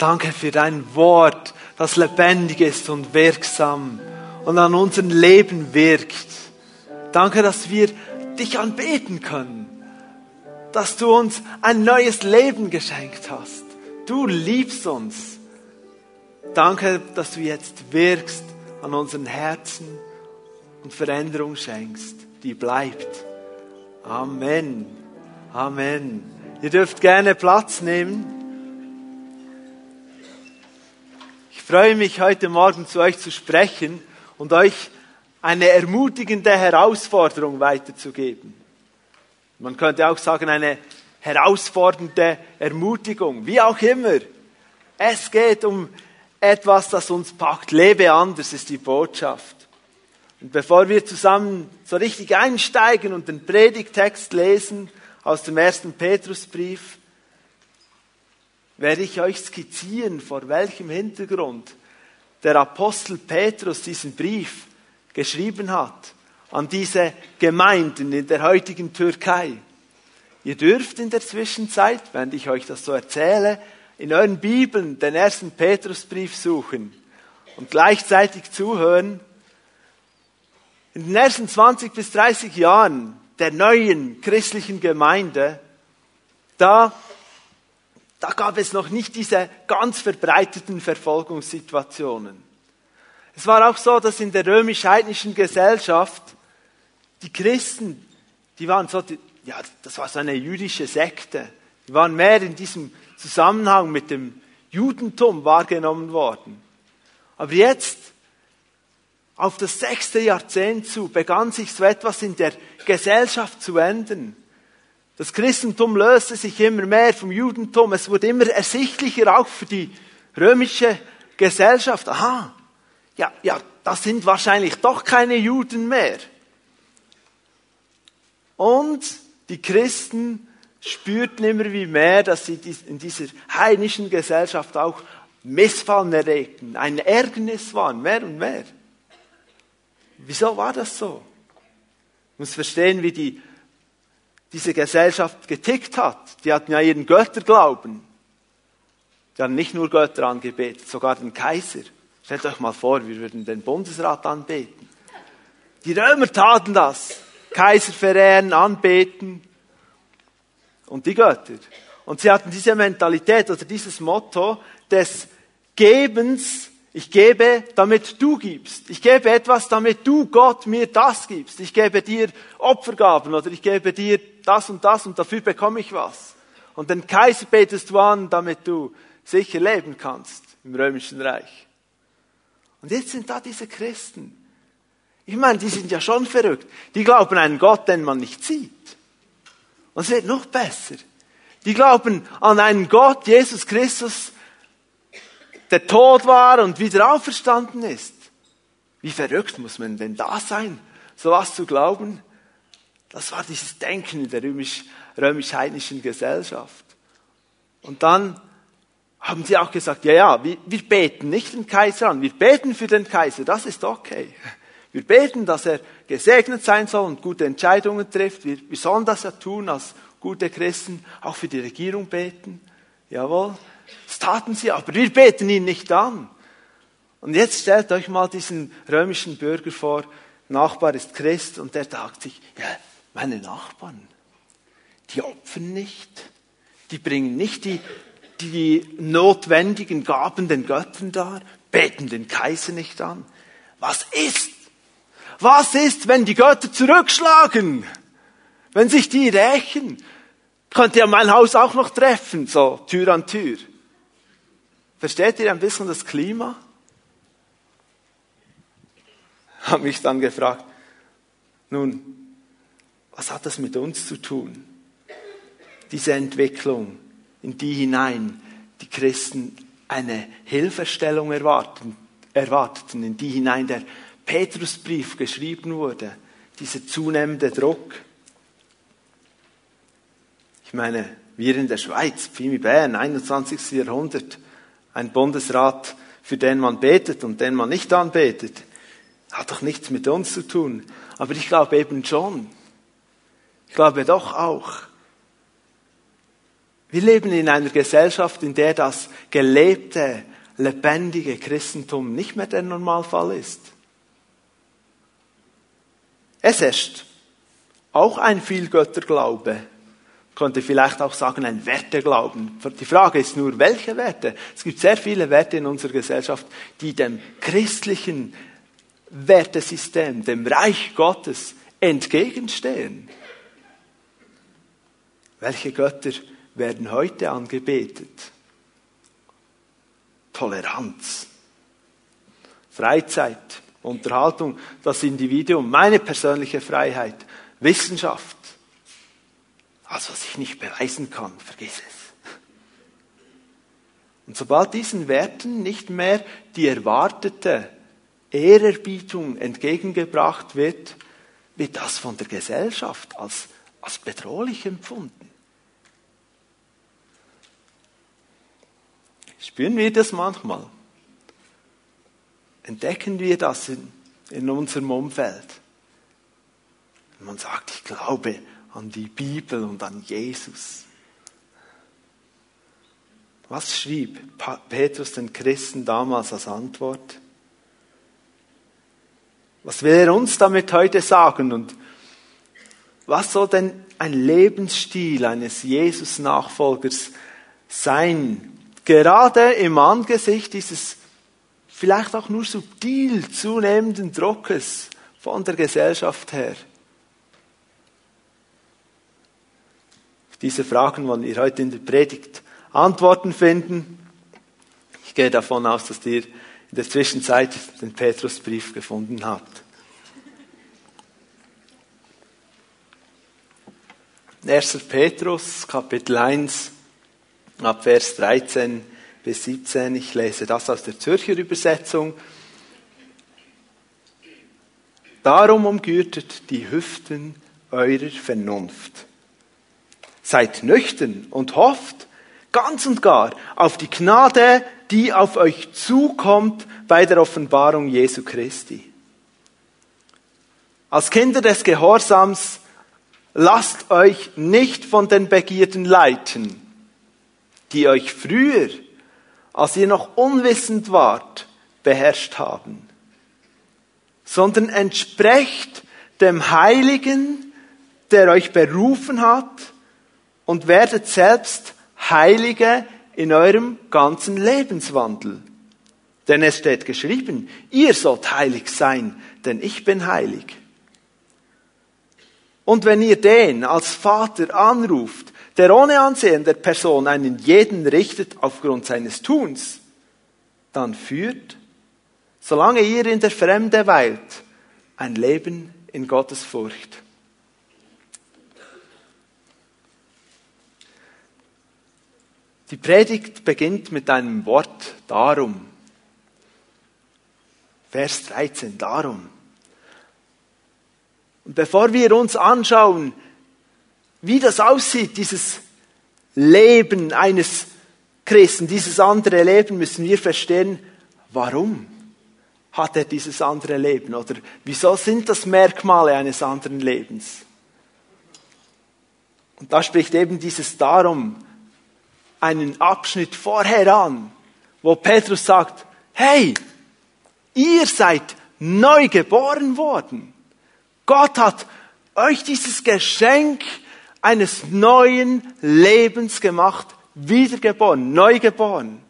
Danke für dein Wort, das lebendig ist und wirksam und an unserem Leben wirkt. Danke, dass wir dich anbeten können, dass du uns ein neues Leben geschenkt hast. Du liebst uns. Danke, dass du jetzt wirkst an unseren Herzen und Veränderung schenkst, die bleibt. Amen. Amen. Ihr dürft gerne Platz nehmen. Freue mich, heute Morgen zu euch zu sprechen und euch eine ermutigende Herausforderung weiterzugeben. Man könnte auch sagen, eine herausfordernde Ermutigung, wie auch immer. Es geht um etwas, das uns packt. Lebe anders ist die Botschaft. Und bevor wir zusammen so richtig einsteigen und den Predigtext lesen aus dem ersten Petrusbrief, werde ich euch skizzieren, vor welchem Hintergrund der Apostel Petrus diesen Brief geschrieben hat an diese Gemeinden in der heutigen Türkei. Ihr dürft in der Zwischenzeit, wenn ich euch das so erzähle, in euren Bibeln den ersten Petrusbrief suchen und gleichzeitig zuhören. In den ersten 20 bis 30 Jahren der neuen christlichen Gemeinde, da, da gab es noch nicht diese ganz verbreiteten Verfolgungssituationen. Es war auch so, dass in der römisch-heidnischen Gesellschaft die Christen, die waren so, ja, das war so eine jüdische Sekte. Die waren mehr in diesem Zusammenhang mit dem Judentum wahrgenommen worden. Aber jetzt, auf das sechste Jahrzehnt zu, begann sich so etwas in der Gesellschaft zu ändern. Das Christentum löste sich immer mehr vom Judentum. Es wurde immer ersichtlicher auch für die römische Gesellschaft. Aha, ja, ja, das sind wahrscheinlich doch keine Juden mehr. Und die Christen spürten immer wie mehr, dass sie in dieser heidnischen Gesellschaft auch Missfallen erregten, ein Ärgernis waren, mehr und mehr. Wieso war das so? Ich muss verstehen, wie die, diese Gesellschaft getickt hat. Die hatten ja ihren Götterglauben. Die haben nicht nur Götter angebetet, sogar den Kaiser. Stellt euch mal vor, wir würden den Bundesrat anbeten. Die Römer taten das. Kaiser verehren, anbeten und die Götter. Und sie hatten diese Mentalität oder dieses Motto des Gebens, ich gebe, damit du gibst. Ich gebe etwas, damit du Gott mir das gibst. Ich gebe dir Opfergaben oder ich gebe dir das und das und dafür bekomme ich was. Und den Kaiser betest du an, damit du sicher leben kannst im römischen Reich. Und jetzt sind da diese Christen. Ich meine, die sind ja schon verrückt. Die glauben an einen Gott, den man nicht sieht. Und es wird noch besser. Die glauben an einen Gott, Jesus Christus, der tot war und wieder auferstanden ist. Wie verrückt muss man denn da sein, sowas zu glauben? Das war dieses Denken in der römisch-heidnischen Gesellschaft. Und dann haben sie auch gesagt, ja, ja, wir, wir beten nicht den Kaiser an, wir beten für den Kaiser, das ist okay. Wir beten, dass er gesegnet sein soll und gute Entscheidungen trifft. Wir, wir sollen das ja tun als gute Christen, auch für die Regierung beten. Jawohl, taten sie, aber wir beten ihn nicht an. Und jetzt stellt euch mal diesen römischen Bürger vor, Nachbar ist Christ und der sagt sich, ja, meine Nachbarn, die opfern nicht, die bringen nicht die die notwendigen Gaben den Göttern dar, beten den Kaiser nicht an. Was ist? Was ist, wenn die Götter zurückschlagen? Wenn sich die rächen? Könnt ihr mein Haus auch noch treffen, so Tür an Tür. Versteht ihr ein bisschen das Klima? Hab mich dann gefragt, nun, was hat das mit uns zu tun? Diese Entwicklung in die hinein die Christen eine Hilfestellung erwarten, erwarteten, in die hinein der Petrusbrief geschrieben wurde, dieser zunehmende Druck. Ich meine, wir in der Schweiz, Pfimi Bern, 21. Jahrhundert, ein Bundesrat, für den man betet und den man nicht anbetet, hat doch nichts mit uns zu tun. Aber ich glaube eben schon. Ich glaube doch auch, Wir leben in einer Gesellschaft, in der das gelebte, lebendige Christentum nicht mehr der Normalfall ist. Es herrscht auch ein Vielgötterglaube, könnte vielleicht auch sagen ein Werteglauben. Die Frage ist nur, welche Werte? Es gibt sehr viele Werte in unserer Gesellschaft, die dem christlichen Wertesystem, dem Reich Gottes entgegenstehen. Welche Götter werden heute angebetet? Toleranz, Freizeit, Unterhaltung, das Individuum, meine persönliche Freiheit, Wissenschaft. Alles, was ich nicht beweisen kann, vergiss es. Und sobald diesen Werten nicht mehr die erwartete Ehrerbietung entgegengebracht wird, wird das von der Gesellschaft als, als bedrohlich empfunden. Spüren wir das manchmal? Entdecken wir das in, in unserem Umfeld? Man sagt, ich glaube an die Bibel und an Jesus. Was schrieb Petrus den Christen damals als Antwort? Was will er uns damit heute sagen? Und was soll denn ein Lebensstil eines Jesus-Nachfolgers sein? Gerade im Angesicht dieses vielleicht auch nur subtil zunehmenden Druckes von der Gesellschaft her. Diese Fragen wollen wir heute in der Predigt Antworten finden. Ich gehe davon aus, dass ihr in der Zwischenzeit den Petrusbrief gefunden habt. 1. Petrus, Kapitel 1, ab Vers 13 bis 17. Ich lese das aus der Zürcher Übersetzung. Darum umgürtet die Hüften eurer Vernunft. Seid nüchtern und hofft ganz und gar auf die Gnade, die auf euch zukommt bei der Offenbarung Jesu Christi. Als Kinder des Gehorsams lasst euch nicht von den Begierden leiten, die euch früher, als ihr noch unwissend wart, beherrscht haben, sondern entsprecht dem Heiligen, der euch berufen hat, und werdet selbst Heilige in eurem ganzen Lebenswandel. Denn es steht geschrieben, ihr sollt heilig sein, denn ich bin heilig. Und wenn ihr den als Vater anruft, der ohne Ansehen der Person einen jeden richtet aufgrund seines Tuns, dann führt, solange ihr in der Fremde weilt, ein Leben in Gottes Furcht. Die Predigt beginnt mit einem Wort darum. Vers 13, darum. Und bevor wir uns anschauen, wie das aussieht, dieses Leben eines Christen, dieses andere Leben, müssen wir verstehen, warum hat er dieses andere Leben oder wieso sind das Merkmale eines anderen Lebens? Und da spricht eben dieses darum einen Abschnitt vorher an, wo Petrus sagt, hey, ihr seid neu geboren worden. Gott hat euch dieses Geschenk eines neuen Lebens gemacht, wiedergeboren, neugeboren.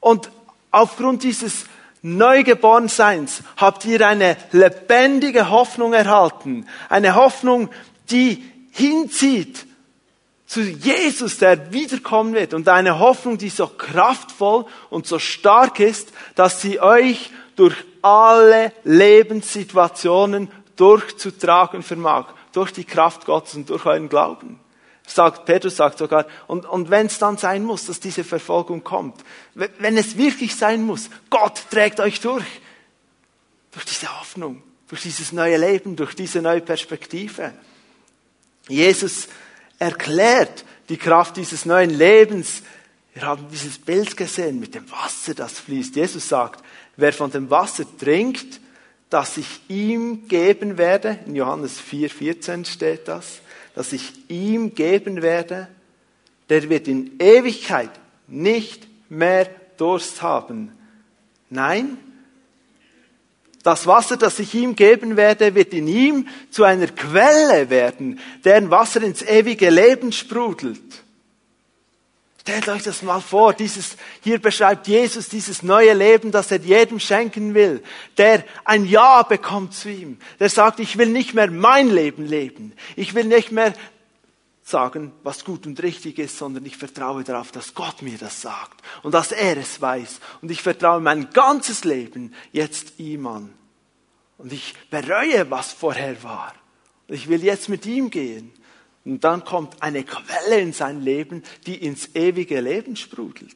Und aufgrund dieses Neugeborenseins habt ihr eine lebendige Hoffnung erhalten. Eine Hoffnung, die hinzieht zu Jesus, der wiederkommen wird. Und eine Hoffnung, die so kraftvoll und so stark ist, dass sie euch durch alle Lebenssituationen durchzutragen vermag, durch die Kraft Gottes und durch euren Glauben. Sagt, Petrus sagt sogar, und, und wenn es dann sein muss, dass diese Verfolgung kommt, wenn es wirklich sein muss, Gott trägt euch durch. Durch diese Hoffnung, durch dieses neue Leben, durch diese neue Perspektive. Jesus erklärt die Kraft dieses neuen Lebens. Wir haben dieses Bild gesehen mit dem Wasser, das fließt. Jesus sagt, wer von dem Wasser trinkt, dass ich ihm geben werde, in Johannes 4,14 steht das, dass ich ihm geben werde, der wird in Ewigkeit nicht mehr Durst haben. Nein, das Wasser, das ich ihm geben werde, wird in ihm zu einer Quelle werden, deren Wasser ins ewige Leben sprudelt. Stellt euch das mal vor, dieses, hier beschreibt Jesus dieses neue Leben, das er jedem schenken will, der ein Ja bekommt zu ihm, der sagt, ich will nicht mehr mein Leben leben, ich will nicht mehr sagen, was gut und richtig ist, sondern ich vertraue darauf, dass Gott mir das sagt und dass er es weiß. Und ich vertraue mein ganzes Leben jetzt ihm an. Und ich bereue, was vorher war. Ich will jetzt mit ihm gehen. Und dann kommt eine Quelle in sein Leben, die ins ewige Leben sprudelt.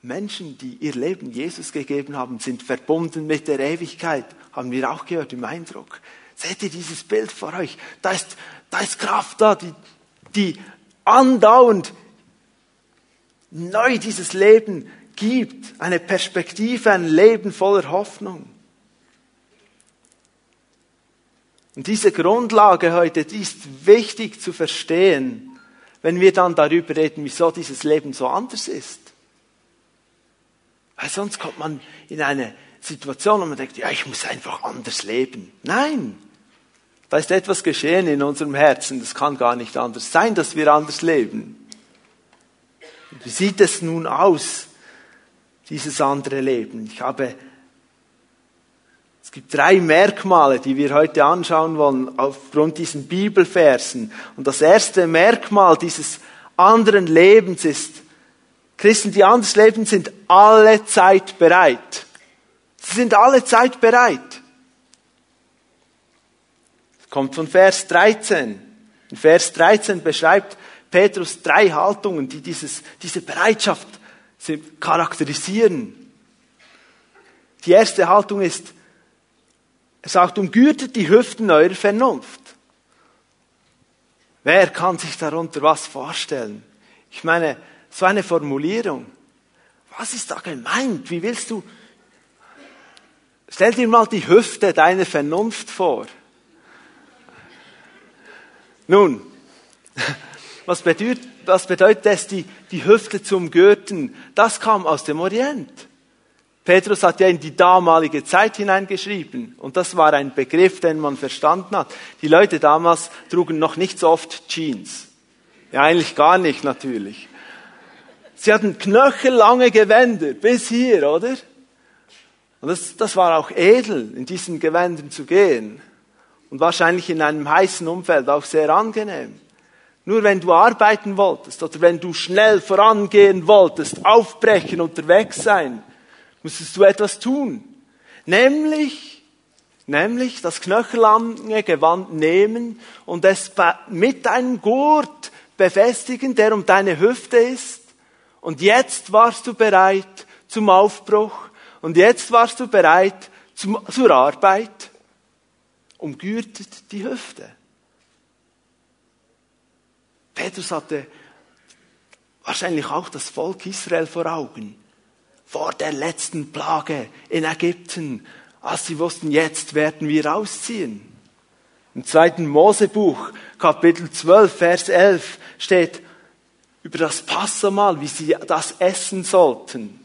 Menschen, die ihr Leben Jesus gegeben haben, sind verbunden mit der Ewigkeit, haben wir auch gehört im Eindruck. Seht ihr dieses Bild vor euch? Da ist, da ist Kraft da, die, die andauernd neu dieses Leben gibt. Eine Perspektive, ein Leben voller Hoffnung. Und diese Grundlage heute, die ist wichtig zu verstehen, wenn wir dann darüber reden, wieso dieses Leben so anders ist. Weil sonst kommt man in eine Situation, wo man denkt, ja, ich muss einfach anders leben. Nein, da ist etwas geschehen in unserem Herzen. Das kann gar nicht anders sein, dass wir anders leben. Wie sieht es nun aus, dieses andere Leben? Ich habe es gibt drei Merkmale, die wir heute anschauen wollen aufgrund diesen Bibelversen. Und das erste Merkmal dieses anderen Lebens ist, Christen, die anders leben, sind alle Zeit bereit. Sie sind alle Zeit bereit. Kommt von Vers 13. In Vers 13 beschreibt Petrus drei Haltungen, die dieses, diese Bereitschaft charakterisieren. Die erste Haltung ist, er sagt, umgürtet die Hüften eurer Vernunft. Wer kann sich darunter was vorstellen? Ich meine, so eine Formulierung. Was ist da gemeint? Wie willst du? Stell dir mal die Hüfte deiner Vernunft vor. Nun, was bedeutet, was bedeutet es, die, die Hüfte zu umgürten? Das kam aus dem Orient. Petrus hat ja in die damalige Zeit hineingeschrieben und das war ein Begriff, den man verstanden hat. Die Leute damals trugen noch nicht so oft Jeans. Ja, eigentlich gar nicht natürlich. Sie hatten knöchellange Gewänder bis hier, oder? Und das, das war auch edel, in diesen Gewändern zu gehen. Und wahrscheinlich in einem heißen Umfeld auch sehr angenehm. Nur wenn du arbeiten wolltest oder wenn du schnell vorangehen wolltest, aufbrechen, unterwegs sein, musstest du etwas tun. Nämlich, nämlich das knöchellange Gewand nehmen und es mit einem Gurt befestigen, der um deine Hüfte ist. Und jetzt warst du bereit zum Aufbruch. Und jetzt warst du bereit zum, zur Arbeit. Umgürtet die Hüfte. Petrus hatte wahrscheinlich auch das Volk Israel vor Augen vor der letzten Plage in Ägypten, als sie wussten, jetzt werden wir ausziehen. Im zweiten Mosebuch, Kapitel 12, Vers 11, steht über das Passamal, wie sie das essen sollten.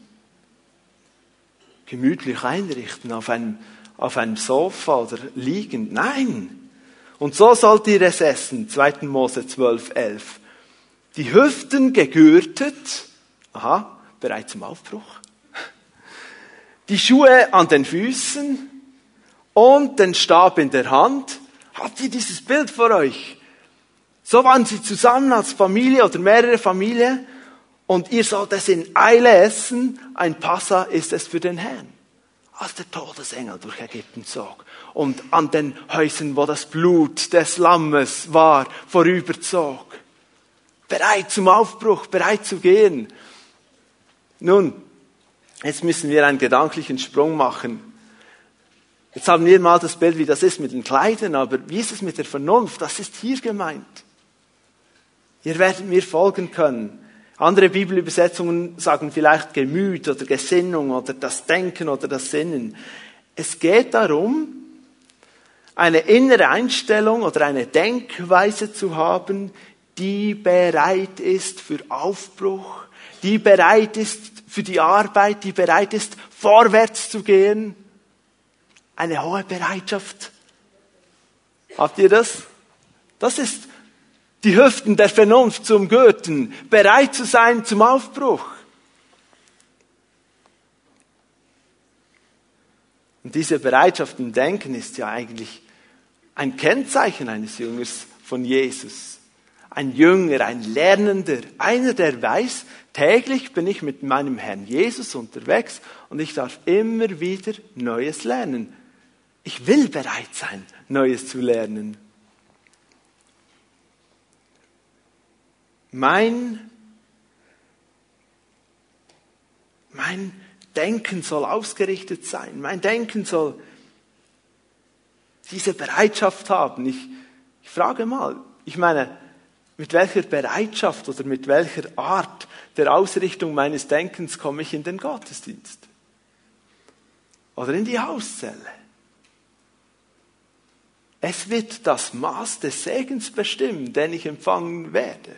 Gemütlich einrichten auf einem, auf einem Sofa oder liegend. Nein. Und so sollt ihr es essen. 2. Mose 12, 11. Die Hüften gegürtet. Aha, bereit zum Aufbruch die Schuhe an den Füßen und den Stab in der Hand. Habt ihr dieses Bild vor euch? So waren sie zusammen als Familie oder mehrere Familien und ihr sollt es in Eile essen. Ein Passa ist es für den Herrn. Als der Todesengel durch Ägypten zog und an den Häusern, wo das Blut des Lammes war, vorüberzog. Bereit zum Aufbruch, bereit zu gehen. Nun, Jetzt müssen wir einen gedanklichen Sprung machen. Jetzt haben wir mal das Bild, wie das ist mit den Kleidern, aber wie ist es mit der Vernunft? Das ist hier gemeint. Ihr werdet mir folgen können. Andere Bibelübersetzungen sagen vielleicht Gemüt oder Gesinnung oder das Denken oder das Sinnen. Es geht darum, eine innere Einstellung oder eine Denkweise zu haben, die bereit ist für Aufbruch, die bereit ist für die Arbeit, die bereit ist, vorwärts zu gehen. Eine hohe Bereitschaft. Habt ihr das? Das ist die Hüften der Vernunft zum Gürten, bereit zu sein zum Aufbruch. Und diese Bereitschaft im Denken ist ja eigentlich ein Kennzeichen eines Jüngers von Jesus. Ein Jünger, ein Lernender, einer, der weiß, täglich bin ich mit meinem Herrn Jesus unterwegs und ich darf immer wieder Neues lernen. Ich will bereit sein, Neues zu lernen. Mein, mein Denken soll ausgerichtet sein. Mein Denken soll diese Bereitschaft haben. Ich, ich frage mal, ich meine, mit welcher Bereitschaft oder mit welcher Art der Ausrichtung meines Denkens komme ich in den Gottesdienst? Oder in die Hauszelle? Es wird das Maß des Segens bestimmen, den ich empfangen werde.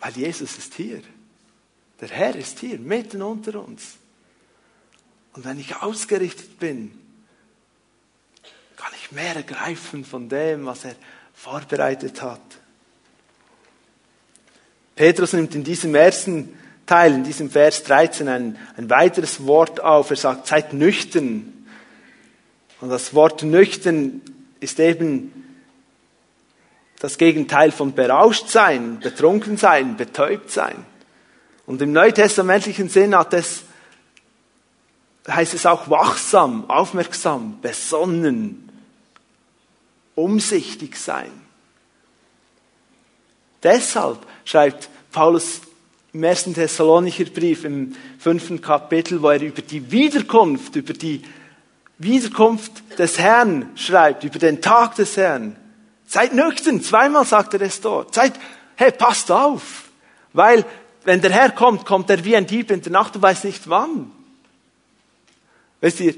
Weil Jesus ist hier. Der Herr ist hier, mitten unter uns. Und wenn ich ausgerichtet bin, kann ich mehr ergreifen von dem, was er vorbereitet hat. Petrus nimmt in diesem ersten Teil, in diesem Vers 13, ein, ein weiteres Wort auf. Er sagt, seid nüchtern. Und das Wort nüchtern ist eben das Gegenteil von berauscht sein, betrunken sein, betäubt sein. Und im neutestamentlichen Sinn hat es, heißt es auch wachsam, aufmerksam, besonnen, umsichtig sein. Deshalb schreibt Paulus im ersten Thessalonicher Brief im fünften Kapitel, wo er über die Wiederkunft, über die Wiederkunft des Herrn schreibt, über den Tag des Herrn. Seid nüchtern, zweimal sagt er es dort. Seid, hey, passt auf, weil wenn der Herr kommt, kommt er wie ein Dieb in der Nacht und weiß nicht wann. Wisst ihr,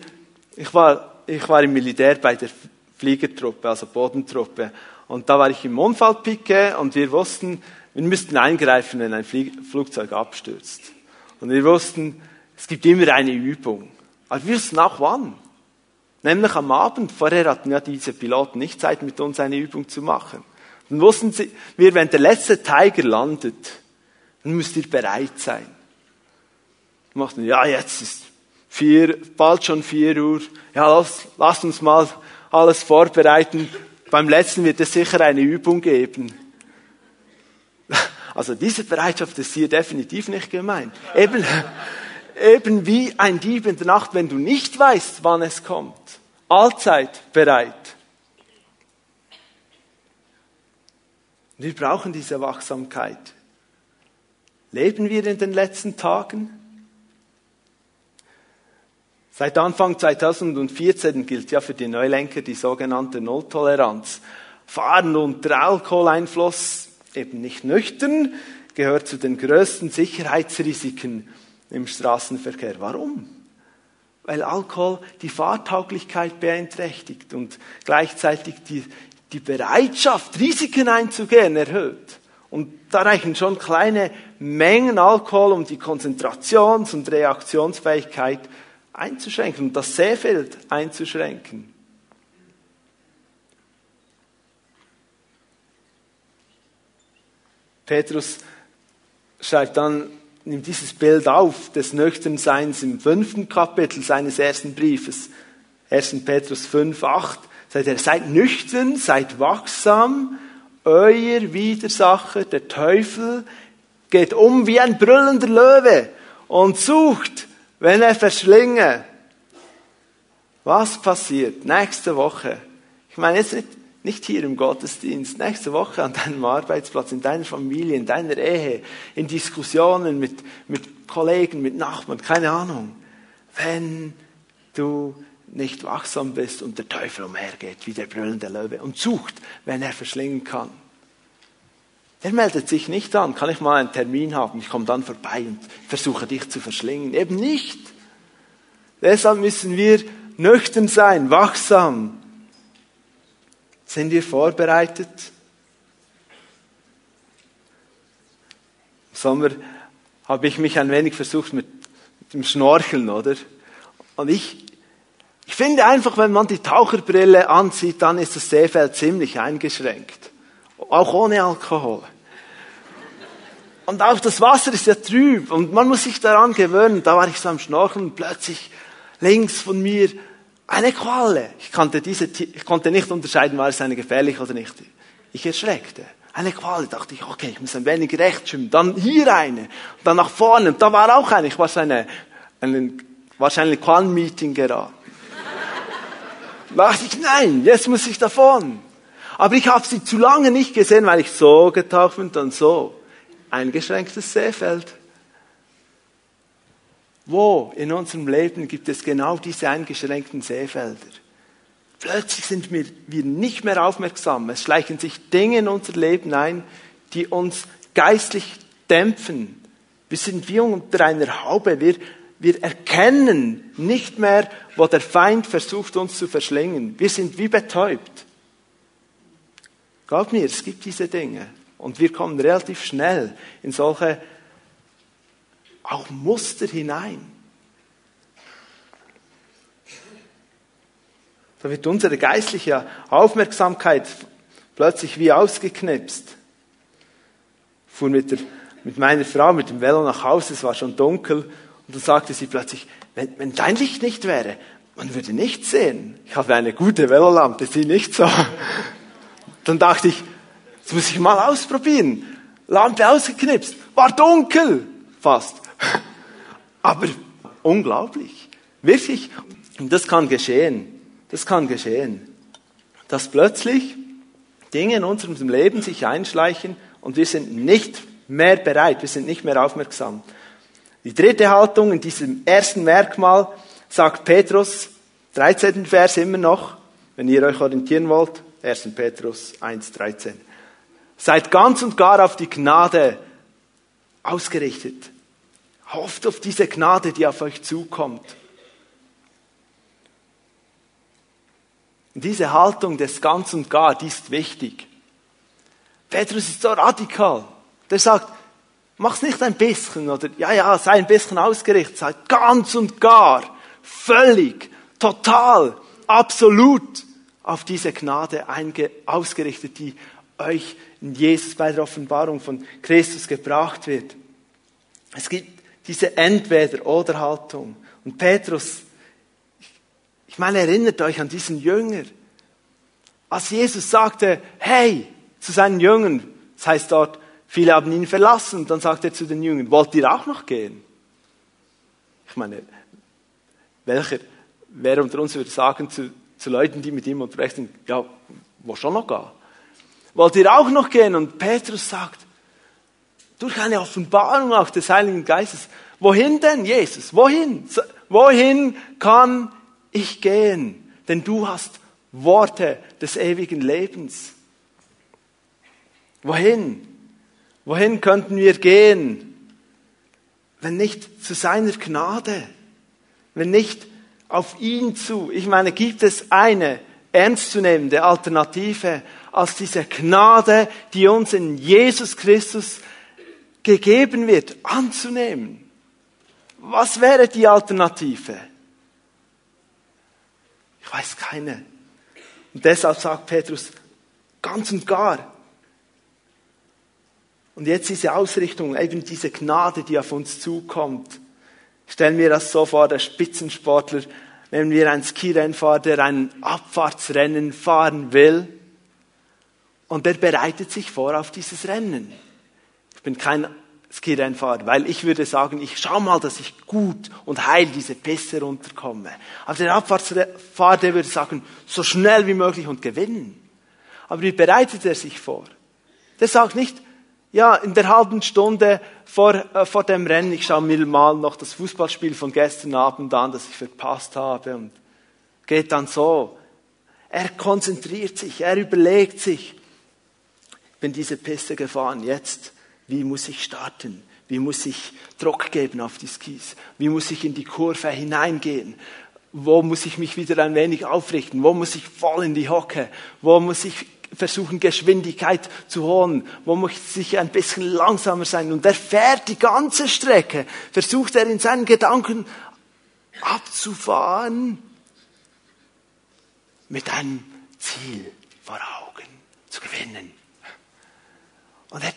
ich war, ich war im Militär bei der Fliegertruppe, also Bodentruppe. Und da war ich im Unfallpicke und wir wussten, wir müssten eingreifen, wenn ein Flugzeug abstürzt. Und wir wussten, es gibt immer eine Übung. Aber wir wussten auch wann. Nämlich am Abend. Vorher hatten ja diese Piloten nicht Zeit, mit uns eine Übung zu machen. Dann wussten sie, wir, wenn der letzte Tiger landet, dann müsst ihr bereit sein. Wir machten, ja, jetzt ist vier, bald schon vier Uhr. Ja, lass, lass uns mal alles vorbereiten. Beim letzten wird es sicher eine Übung geben. Also diese Bereitschaft ist hier definitiv nicht gemeint. Eben, eben wie ein Dieb in der Nacht, wenn du nicht weißt, wann es kommt. Allzeit bereit. Wir brauchen diese Wachsamkeit. Leben wir in den letzten Tagen? Seit Anfang 2014 gilt ja für die Neulenker die sogenannte Nulltoleranz. Fahren unter Alkoholeinfluss, eben nicht nüchtern, gehört zu den größten Sicherheitsrisiken im Straßenverkehr. Warum? Weil Alkohol die Fahrtauglichkeit beeinträchtigt und gleichzeitig die, die Bereitschaft, Risiken einzugehen, erhöht. Und da reichen schon kleine Mengen Alkohol, um die Konzentrations- und Reaktionsfähigkeit einzuschränken und das Sehfeld einzuschränken. Petrus schreibt dann, nimmt dieses Bild auf des Nüchternseins im fünften Kapitel seines ersten Briefes, 1. Petrus 5, 8, sagt er, seid nüchtern, seid wachsam, euer Widersacher, der Teufel, geht um wie ein brüllender Löwe und sucht, wenn er verschlinge. Was passiert nächste Woche? Ich meine jetzt nicht, nicht hier im Gottesdienst, nächste Woche an deinem Arbeitsplatz, in deiner Familie, in deiner Ehe, in Diskussionen mit, mit Kollegen, mit Nachbarn, keine Ahnung. Wenn du nicht wachsam bist und der Teufel umhergeht wie der brüllende Löwe und sucht, wenn er verschlingen kann. Der meldet sich nicht an, kann ich mal einen Termin haben, ich komme dann vorbei und versuche dich zu verschlingen. Eben nicht. Deshalb müssen wir nüchtern sein, wachsam. Sind wir vorbereitet? Im Sommer habe ich mich ein wenig versucht mit, dem Schnorcheln, oder? Und ich, ich finde einfach, wenn man die Taucherbrille anzieht, dann ist das Seefeld ziemlich eingeschränkt. Auch ohne Alkohol. Und auch das Wasser ist ja trüb und man muss sich daran gewöhnen. Da war ich so am Schnorcheln und plötzlich links von mir eine Qualle. Ich konnte, diese, ich konnte nicht unterscheiden, war es eine gefährliche oder nicht. Ich erschreckte. Eine Qualle, dachte ich, okay, ich muss ein wenig rechts schwimmen. Dann hier eine. Dann nach vorne. Und da war auch eine. Ich war so eine, ein, wahrscheinlich Quallen-Meeting gerade. Da dachte ich, nein, jetzt muss ich davon. Aber ich habe sie zu lange nicht gesehen, weil ich so getaucht bin und dann so eingeschränktes Seefeld. Wo in unserem Leben gibt es genau diese eingeschränkten Seefelder? Plötzlich sind wir, wir nicht mehr aufmerksam. Es schleichen sich Dinge in unser Leben ein, die uns geistlich dämpfen. Wir sind wie unter einer Haube. Wir, wir erkennen nicht mehr, wo der Feind versucht, uns zu verschlingen. Wir sind wie betäubt. Glaub mir, es gibt diese Dinge. Und wir kommen relativ schnell in solche auch Muster hinein. Da wird unsere geistliche Aufmerksamkeit plötzlich wie ausgeknipst. Ich fuhr mit, der, mit meiner Frau mit dem Velo nach Hause, es war schon dunkel, und dann sagte sie plötzlich, wenn, wenn dein Licht nicht wäre, man würde nichts sehen. Ich habe eine gute Velolampe, sie nicht so. Dann dachte ich, das muss ich mal ausprobieren. Lampe ausgeknipst. War dunkel. Fast. Aber unglaublich. Wirklich. Das kann geschehen. Das kann geschehen. Dass plötzlich Dinge in unserem Leben sich einschleichen und wir sind nicht mehr bereit, wir sind nicht mehr aufmerksam. Die dritte Haltung in diesem ersten Merkmal sagt Petrus, 13. Vers immer noch, wenn ihr euch orientieren wollt, 1. Petrus 1, 13. Seid ganz und gar auf die Gnade ausgerichtet. Hofft auf diese Gnade, die auf euch zukommt. Diese Haltung des ganz und gar, die ist wichtig. Petrus ist so radikal. Der sagt, mach's nicht ein bisschen oder ja, ja, sei ein bisschen ausgerichtet, sei ganz und gar, völlig, total, absolut auf diese Gnade ausgerichtet, die euch in Jesus bei der Offenbarung von Christus gebracht wird. Es gibt diese Entweder-Oder-Haltung. Und Petrus, ich meine, erinnert euch an diesen Jünger. Als Jesus sagte, hey, zu seinen Jüngern, das heißt dort, viele haben ihn verlassen, dann sagt er zu den Jüngern, wollt ihr auch noch gehen? Ich meine, welcher, wer unter uns würde sagen zu, zu Leuten, die mit ihm unterwegs sind, ja, wo schon noch gehen? wollt ihr auch noch gehen? Und Petrus sagt, durch eine Offenbarung auch des Heiligen Geistes, wohin denn, Jesus? Wohin? Wohin kann ich gehen? Denn du hast Worte des ewigen Lebens. Wohin? Wohin könnten wir gehen, wenn nicht zu seiner Gnade? Wenn nicht auf ihn zu? Ich meine, gibt es eine ernstzunehmende Alternative als diese Gnade, die uns in Jesus Christus gegeben wird, anzunehmen. Was wäre die Alternative? Ich weiß keine. Und deshalb sagt Petrus, ganz und gar. Und jetzt diese Ausrichtung, eben diese Gnade, die auf uns zukommt. Stellen wir das so vor, der Spitzensportler, wenn wir einen Skirennfahrer, der ein Abfahrtsrennen fahren will, und er bereitet sich vor auf dieses Rennen. Ich bin kein Skirennfahrer, weil ich würde sagen, ich schau mal, dass ich gut und heil diese Pässe runterkomme. Aber der Abfahrtsfahrer, der würde sagen, so schnell wie möglich und gewinnen. Aber wie bereitet er sich vor? Der sagt nicht, ja, in der halben Stunde vor, äh, vor dem Rennen, ich schaue mir mal noch das Fußballspiel von gestern Abend an, das ich verpasst habe und geht dann so. Er konzentriert sich, er überlegt sich, bin diese Piste gefahren, jetzt, wie muss ich starten? Wie muss ich Druck geben auf die Skis? Wie muss ich in die Kurve hineingehen? wo muss ich mich wieder ein wenig aufrichten, wo muss ich voll in die Hocke, wo muss ich versuchen, Geschwindigkeit zu holen, wo muss ich ein bisschen langsamer sein. Und er fährt die ganze Strecke, versucht er in seinen Gedanken abzufahren mit einem Ziel vor Augen zu gewinnen. Und er,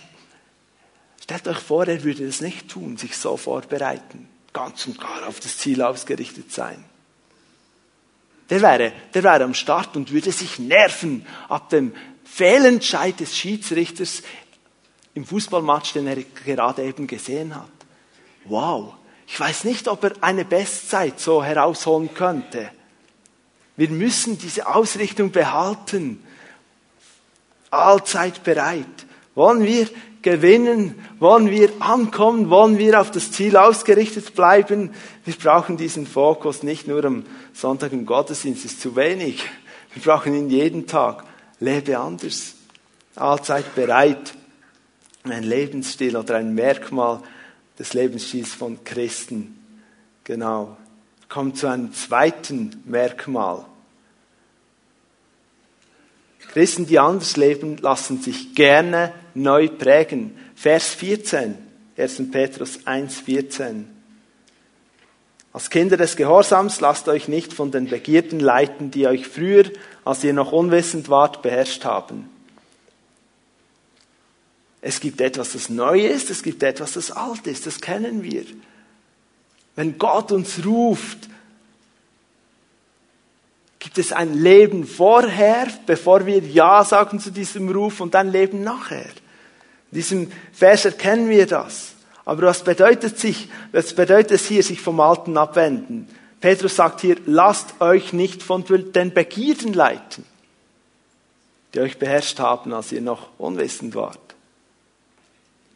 stellt euch vor, er würde das nicht tun, sich so vorbereiten, ganz und gar auf das Ziel ausgerichtet sein. Der wäre, der wäre am Start und würde sich nerven ab dem Fehlentscheid des Schiedsrichters im Fußballmatch, den er gerade eben gesehen hat. Wow, ich weiß nicht, ob er eine Bestzeit so herausholen könnte. Wir müssen diese Ausrichtung behalten. Allzeit bereit. Wollen wir gewinnen? Wollen wir ankommen? Wollen wir auf das Ziel ausgerichtet bleiben? Wir brauchen diesen Fokus nicht nur am Sonntag im Gottesdienst, ist zu wenig. Wir brauchen ihn jeden Tag. Lebe anders. Allzeit bereit. Ein Lebensstil oder ein Merkmal des Lebensstils von Christen. Genau. Kommt zu einem zweiten Merkmal. Christen, die anders leben, lassen sich gerne neu prägen. Vers 14, 1. Petrus 1, 14. Als Kinder des Gehorsams lasst euch nicht von den Begierden leiten, die euch früher, als ihr noch unwissend wart, beherrscht haben. Es gibt etwas, das neu ist, es gibt etwas, das alt ist, das kennen wir. Wenn Gott uns ruft, gibt es ein Leben vorher, bevor wir Ja sagen zu diesem Ruf und dann Leben nachher. In diesem Vers erkennen wir das. Aber was bedeutet sich, was bedeutet es hier, sich vom Alten abwenden? Petrus sagt hier, lasst euch nicht von den Begierden leiten, die euch beherrscht haben, als ihr noch unwissend wart.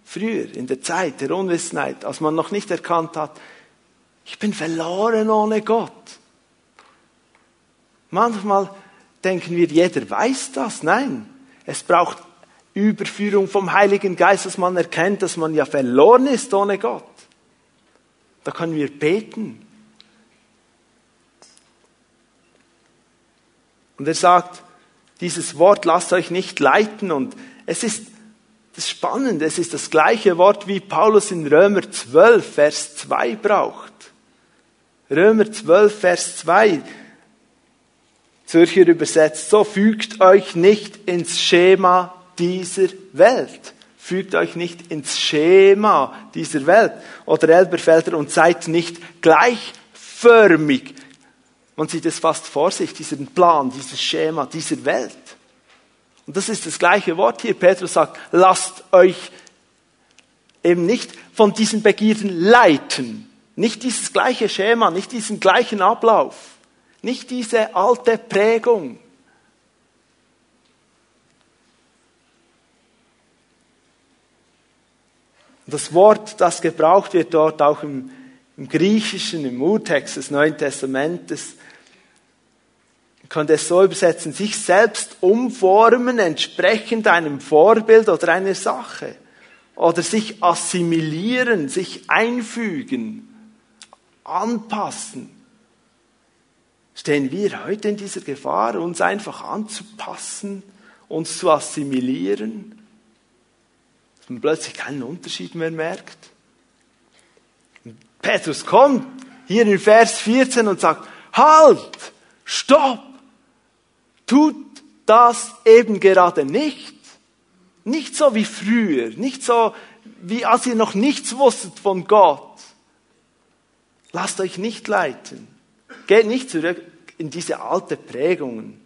Früher, in der Zeit der Unwissenheit, als man noch nicht erkannt hat, ich bin verloren ohne Gott. Manchmal denken wir, jeder weiß das. Nein, es braucht Überführung vom Heiligen Geist, dass man erkennt, dass man ja verloren ist ohne Gott. Da können wir beten. Und er sagt, dieses Wort lasst euch nicht leiten und es ist das ist spannend, es ist das gleiche Wort, wie Paulus in Römer 12, Vers 2 braucht. Römer 12, Vers 2. Zürcher übersetzt, so fügt euch nicht ins Schema dieser Welt. Fügt euch nicht ins Schema dieser Welt. Oder Elberfelder, und seid nicht gleichförmig. Man sieht es fast vor sich, diesen Plan, dieses Schema dieser Welt. Und das ist das gleiche Wort hier. Petrus sagt, lasst euch eben nicht von diesen Begierden leiten. Nicht dieses gleiche Schema, nicht diesen gleichen Ablauf, nicht diese alte Prägung. Das Wort, das gebraucht wird dort auch im, im Griechischen, im Urtext des Neuen Testamentes, könnte es so übersetzen, sich selbst umformen entsprechend einem Vorbild oder einer Sache. Oder sich assimilieren, sich einfügen, anpassen. Stehen wir heute in dieser Gefahr, uns einfach anzupassen, uns zu assimilieren, dass man plötzlich keinen Unterschied mehr merkt? Petrus kommt hier in Vers 14 und sagt, halt, stopp, tut das eben gerade nicht. Nicht so wie früher, nicht so wie als ihr noch nichts wusstet von Gott. Lasst euch nicht leiten. Geht nicht zurück in diese alte Prägungen.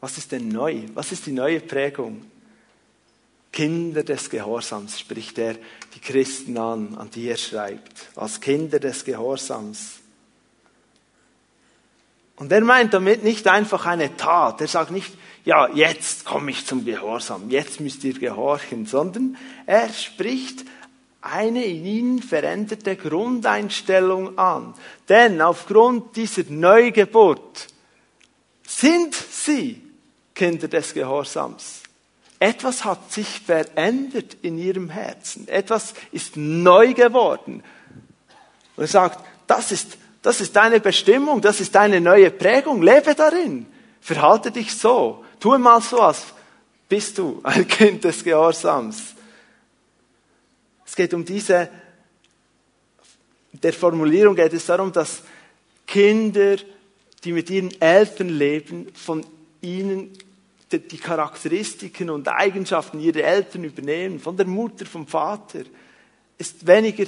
Was ist denn neu? Was ist die neue Prägung? Kinder des Gehorsams spricht er die Christen an, an die er schreibt. Als Kinder des Gehorsams. Und er meint damit nicht einfach eine Tat. Er sagt nicht, ja, jetzt komme ich zum Gehorsam, jetzt müsst ihr gehorchen, sondern er spricht eine in ihnen veränderte Grundeinstellung an. Denn aufgrund dieser Neugeburt sind sie Kinder des Gehorsams. etwas hat sich verändert in ihrem Herzen. Etwas ist neu geworden. Und er sagt, das ist, das ist deine Bestimmung, das ist deine neue Prägung. Lebe darin. Verhalte dich so. Tue mal so, als bist du ein Kind des Gehorsams. Es geht um diese, der Formulierung geht es darum, dass Kinder, die mit ihren Eltern leben, von ihnen die Charakteristiken und Eigenschaften ihrer Eltern übernehmen, von der Mutter, vom Vater, ist weniger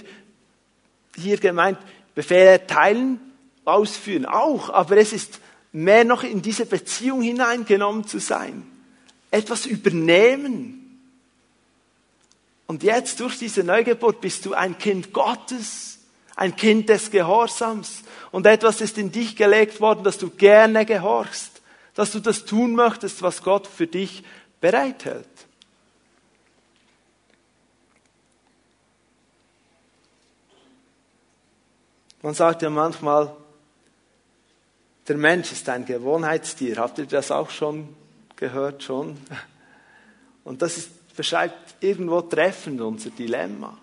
hier gemeint, Befehle teilen, ausführen, auch, aber es ist mehr noch in diese Beziehung hineingenommen zu sein, etwas übernehmen. Und jetzt durch diese Neugeburt bist du ein Kind Gottes, ein Kind des Gehorsams und etwas ist in dich gelegt worden, dass du gerne gehorchst dass du das tun möchtest, was Gott für dich bereithält. Man sagt ja manchmal, der Mensch ist ein Gewohnheitstier. Habt ihr das auch schon gehört schon? Und das ist, beschreibt irgendwo treffend unser Dilemma.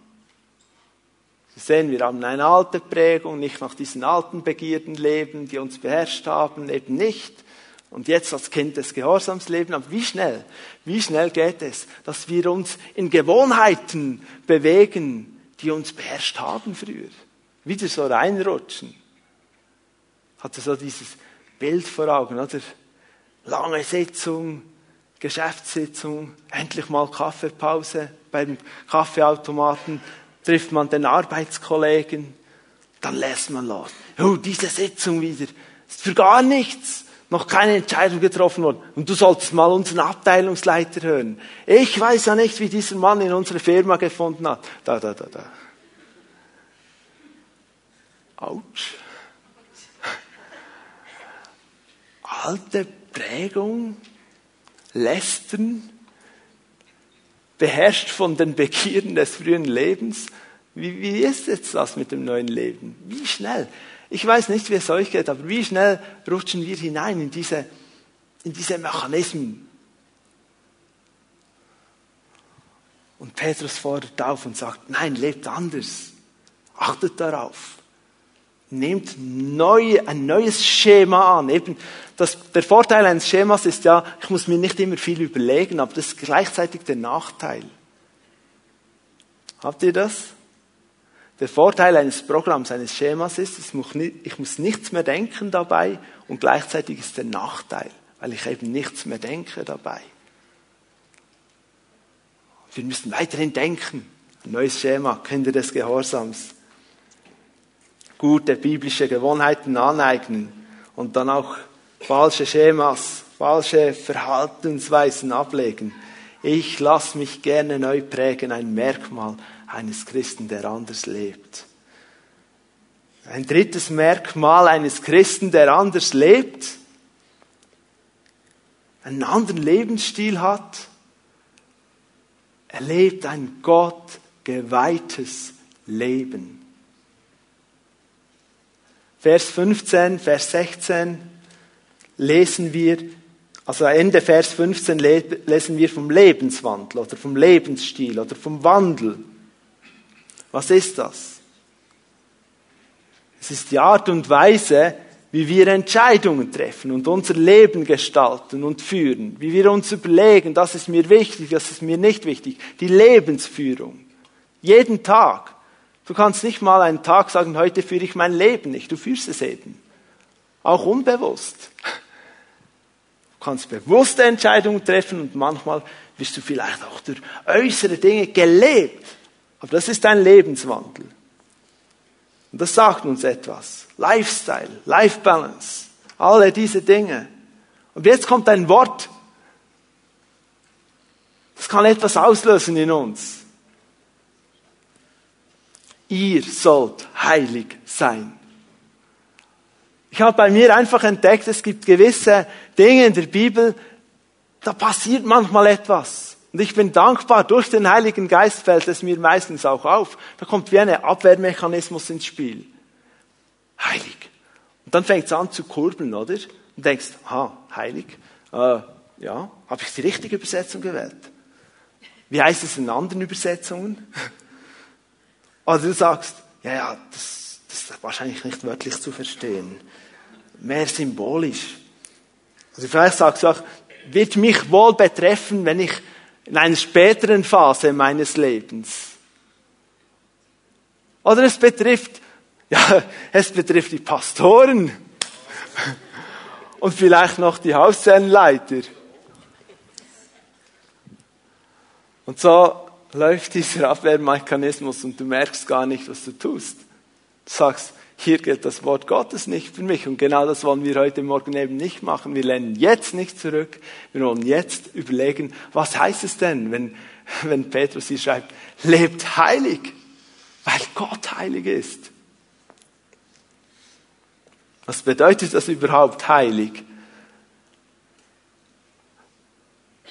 Sie sehen, wir haben eine alte Prägung, nicht nach diesen alten Begierden leben, die uns beherrscht haben, eben nicht und jetzt als Kind des Gehorsams leben. Aber wie schnell, wie schnell geht es, dass wir uns in Gewohnheiten bewegen, die uns beherrscht haben früher. Wieder so reinrutschen. Hatte so dieses Bild vor Augen, oder? Lange Sitzung, Geschäftssitzung, endlich mal Kaffeepause beim Kaffeeautomaten, trifft man den Arbeitskollegen, dann lässt man los. Oh, diese Sitzung wieder, ist für gar nichts noch keine Entscheidung getroffen worden. Und du solltest mal unseren Abteilungsleiter hören. Ich weiß ja nicht, wie dieser Mann in unsere Firma gefunden hat. Da, da, da, da. Autsch. Alte Prägung, Lästern, beherrscht von den Begierden des frühen Lebens. Wie, wie ist jetzt das mit dem neuen Leben? Wie schnell? Ich weiß nicht, wie es euch geht, aber wie schnell rutschen wir hinein in diese, in diese Mechanismen. Und Petrus fordert auf und sagt, nein, lebt anders. Achtet darauf. Nehmt neu, ein neues Schema an. Eben, das, der Vorteil eines Schemas ist ja, ich muss mir nicht immer viel überlegen, aber das ist gleichzeitig der Nachteil. Habt ihr das? Der Vorteil eines Programms, eines Schemas ist, ich muss nichts mehr denken dabei und gleichzeitig ist der Nachteil, weil ich eben nichts mehr denke dabei. Wir müssen weiterhin denken. Ein neues Schema, Kinder des Gehorsams. Gute biblische Gewohnheiten aneignen und dann auch falsche Schemas, falsche Verhaltensweisen ablegen. Ich lasse mich gerne neu prägen, ein Merkmal eines Christen, der anders lebt. Ein drittes Merkmal eines Christen, der anders lebt, einen anderen Lebensstil hat. Er lebt ein Gott geweihtes Leben. Vers 15, Vers 16 lesen wir, also Ende Vers 15 lesen wir vom Lebenswandel oder vom Lebensstil oder vom Wandel. Was ist das? Es ist die Art und Weise, wie wir Entscheidungen treffen und unser Leben gestalten und führen, wie wir uns überlegen, das ist mir wichtig, das ist mir nicht wichtig. Die Lebensführung. Jeden Tag. Du kannst nicht mal einen Tag sagen, heute führe ich mein Leben nicht. Du führst es eben. Auch unbewusst. Du kannst bewusste Entscheidungen treffen und manchmal wirst du vielleicht auch durch äußere Dinge gelebt. Aber das ist ein Lebenswandel. Und das sagt uns etwas. Lifestyle, Life Balance, alle diese Dinge. Und jetzt kommt ein Wort, das kann etwas auslösen in uns. Ihr sollt heilig sein. Ich habe bei mir einfach entdeckt, es gibt gewisse Dinge in der Bibel, da passiert manchmal etwas. Und ich bin dankbar, durch den Heiligen Geist fällt es mir meistens auch auf. Da kommt wie ein Abwehrmechanismus ins Spiel. Heilig. Und dann fängt es an zu kurbeln, oder? Und denkst, aha, heilig. Äh, ja, habe ich die richtige Übersetzung gewählt? Wie heißt es in anderen Übersetzungen? Oder du sagst, ja, ja, das, das ist wahrscheinlich nicht wörtlich zu verstehen. Mehr symbolisch. Also vielleicht sagst du auch, wird mich wohl betreffen, wenn ich in einer späteren Phase meines Lebens. Oder es betrifft, ja, es betrifft die Pastoren. Und vielleicht noch die Hauszellenleiter. Und so läuft dieser Abwehrmechanismus und du merkst gar nicht, was du tust. Du sagst, hier gilt das Wort Gottes nicht für mich. Und genau das wollen wir heute Morgen eben nicht machen. Wir lernen jetzt nicht zurück. Wir wollen jetzt überlegen, was heißt es denn, wenn, wenn Petrus hier schreibt, lebt heilig, weil Gott heilig ist. Was bedeutet das überhaupt heilig?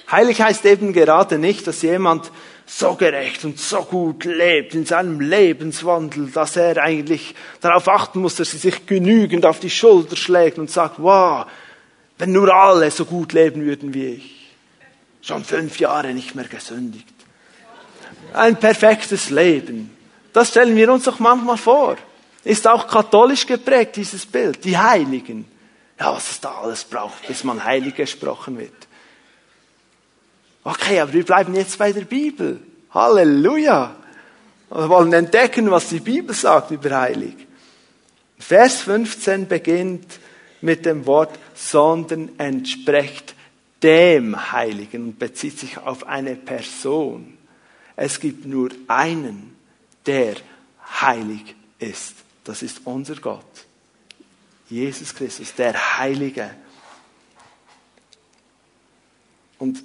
Heilig heißt eben gerade nicht, dass jemand so gerecht und so gut lebt in seinem Lebenswandel, dass er eigentlich darauf achten muss, dass er sich genügend auf die Schulter schlägt und sagt, wow, wenn nur alle so gut leben würden wie ich. Schon fünf Jahre nicht mehr gesündigt. Ein perfektes Leben. Das stellen wir uns doch manchmal vor. Ist auch katholisch geprägt, dieses Bild. Die Heiligen. Ja, was es da alles braucht, bis man heilig gesprochen wird. Okay, aber wir bleiben jetzt bei der Bibel. Halleluja. Wir wollen entdecken, was die Bibel sagt über heilig. Vers 15 beginnt mit dem Wort, sondern entspricht dem Heiligen und bezieht sich auf eine Person. Es gibt nur einen, der heilig ist. Das ist unser Gott. Jesus Christus, der Heilige. Und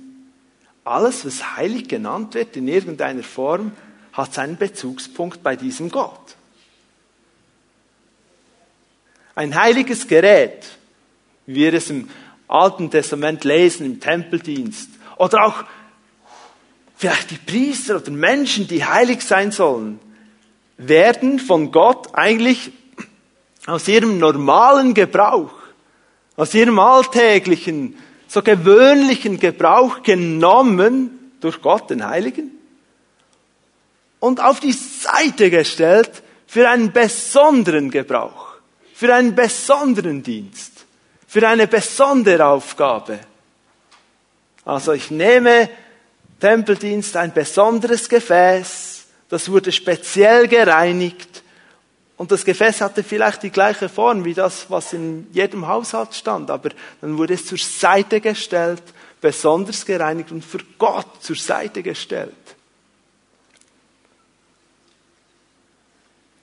alles, was heilig genannt wird in irgendeiner Form, hat seinen Bezugspunkt bei diesem Gott. Ein heiliges Gerät, wie wir es im Alten Testament lesen, im Tempeldienst, oder auch vielleicht die Priester oder Menschen, die heilig sein sollen, werden von Gott eigentlich aus ihrem normalen Gebrauch, aus ihrem alltäglichen so gewöhnlichen Gebrauch genommen durch Gott, den Heiligen, und auf die Seite gestellt für einen besonderen Gebrauch, für einen besonderen Dienst, für eine besondere Aufgabe. Also ich nehme Tempeldienst ein besonderes Gefäß, das wurde speziell gereinigt und das Gefäß hatte vielleicht die gleiche Form wie das, was in jedem Haushalt stand, aber dann wurde es zur Seite gestellt, besonders gereinigt und für Gott zur Seite gestellt.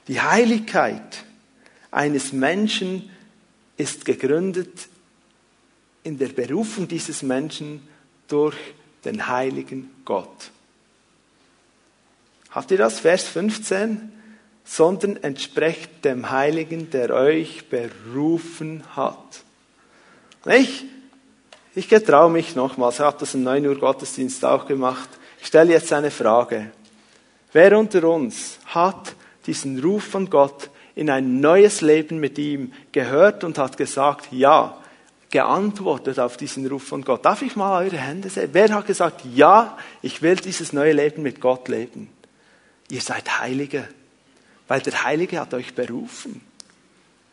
Die Heiligkeit eines Menschen ist gegründet in der Berufung dieses Menschen durch den heiligen Gott. Habt ihr das? Vers 15 sondern entsprecht dem Heiligen, der euch berufen hat. Ich, ich getraue mich nochmals, ich habe das im 9 Uhr Gottesdienst auch gemacht. Ich stelle jetzt eine Frage. Wer unter uns hat diesen Ruf von Gott in ein neues Leben mit ihm gehört und hat gesagt, ja, geantwortet auf diesen Ruf von Gott? Darf ich mal eure Hände sehen? Wer hat gesagt, ja, ich will dieses neue Leben mit Gott leben? Ihr seid Heilige weil der Heilige hat euch berufen.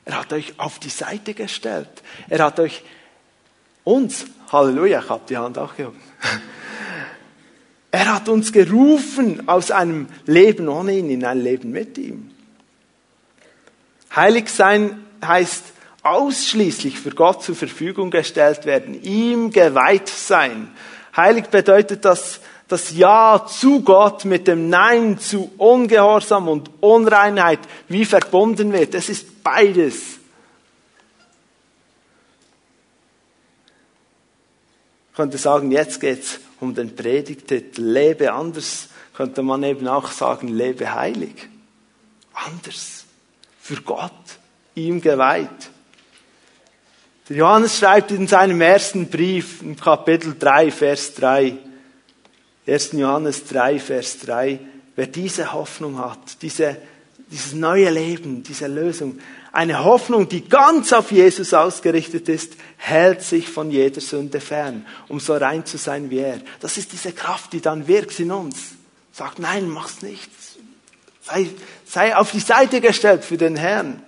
Er hat euch auf die Seite gestellt. Er hat euch uns, Halleluja, ich habe die Hand auch gehoben. Er hat uns gerufen aus einem Leben ohne ihn in ein Leben mit ihm. Heilig sein heißt ausschließlich für Gott zur Verfügung gestellt werden, ihm geweiht sein. Heilig bedeutet, dass das Ja zu Gott mit dem Nein zu Ungehorsam und Unreinheit wie verbunden wird. Es ist beides. Ich könnte sagen, jetzt geht's um den Predigtitel Lebe anders. Könnte man eben auch sagen, lebe heilig. Anders. Für Gott. Ihm geweiht. Der Johannes schreibt in seinem ersten Brief, im Kapitel 3, Vers 3, 1. Johannes 3, Vers 3, wer diese Hoffnung hat, diese dieses neue Leben, diese Lösung, eine Hoffnung, die ganz auf Jesus ausgerichtet ist, hält sich von jeder Sünde fern, um so rein zu sein wie er. Das ist diese Kraft, die dann wirkt in uns. Sagt, nein, mach's nicht. Sei, sei auf die Seite gestellt für den Herrn.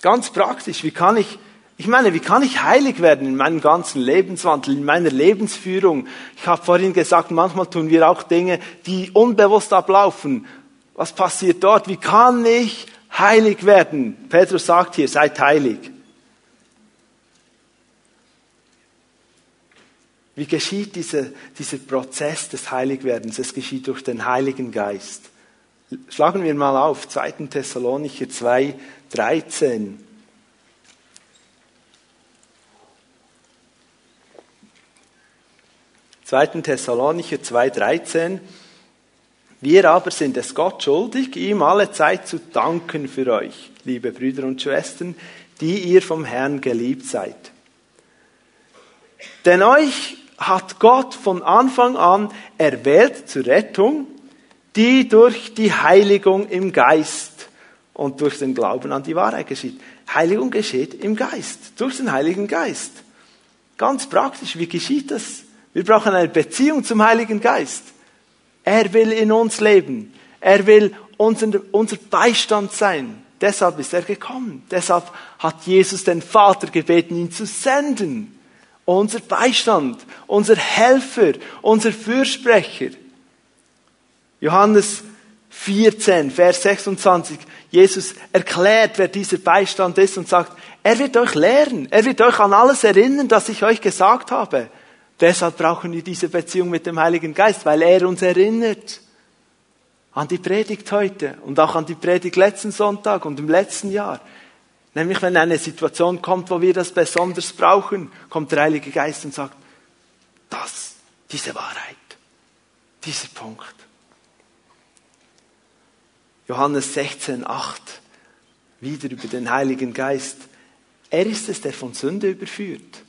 Ganz praktisch, wie kann ich, ich meine, wie kann ich heilig werden in meinem ganzen Lebenswandel, in meiner Lebensführung? Ich habe vorhin gesagt, manchmal tun wir auch Dinge, die unbewusst ablaufen. Was passiert dort? Wie kann ich heilig werden? Petrus sagt hier, seid heilig. Wie geschieht dieser, dieser Prozess des Heiligwerdens? Es geschieht durch den Heiligen Geist. Schlagen wir mal auf, 2. Thessalonicher 2, 13. Zweiten Thessalonicher 2,13. Wir aber sind es Gott schuldig, ihm alle Zeit zu danken für euch, liebe Brüder und Schwestern, die ihr vom Herrn geliebt seid. Denn euch hat Gott von Anfang an erwählt zur Rettung, die durch die Heiligung im Geist und durch den Glauben an die Wahrheit geschieht. Heiligung geschieht im Geist, durch den Heiligen Geist. Ganz praktisch, wie geschieht das? Wir brauchen eine Beziehung zum Heiligen Geist. Er will in uns leben. Er will unser, unser Beistand sein. Deshalb ist er gekommen. Deshalb hat Jesus den Vater gebeten, ihn zu senden unser Beistand, unser Helfer, unser Fürsprecher. Johannes 14, Vers 26. Jesus erklärt, wer dieser Beistand ist und sagt, er wird euch lehren, er wird euch an alles erinnern, das ich euch gesagt habe. Deshalb brauchen wir diese Beziehung mit dem Heiligen Geist, weil er uns erinnert an die Predigt heute und auch an die Predigt letzten Sonntag und im letzten Jahr. Nämlich wenn eine Situation kommt, wo wir das besonders brauchen, kommt der Heilige Geist und sagt, das, diese Wahrheit, dieser Punkt. Johannes 16, 8, wieder über den Heiligen Geist. Er ist es, der von Sünde überführt.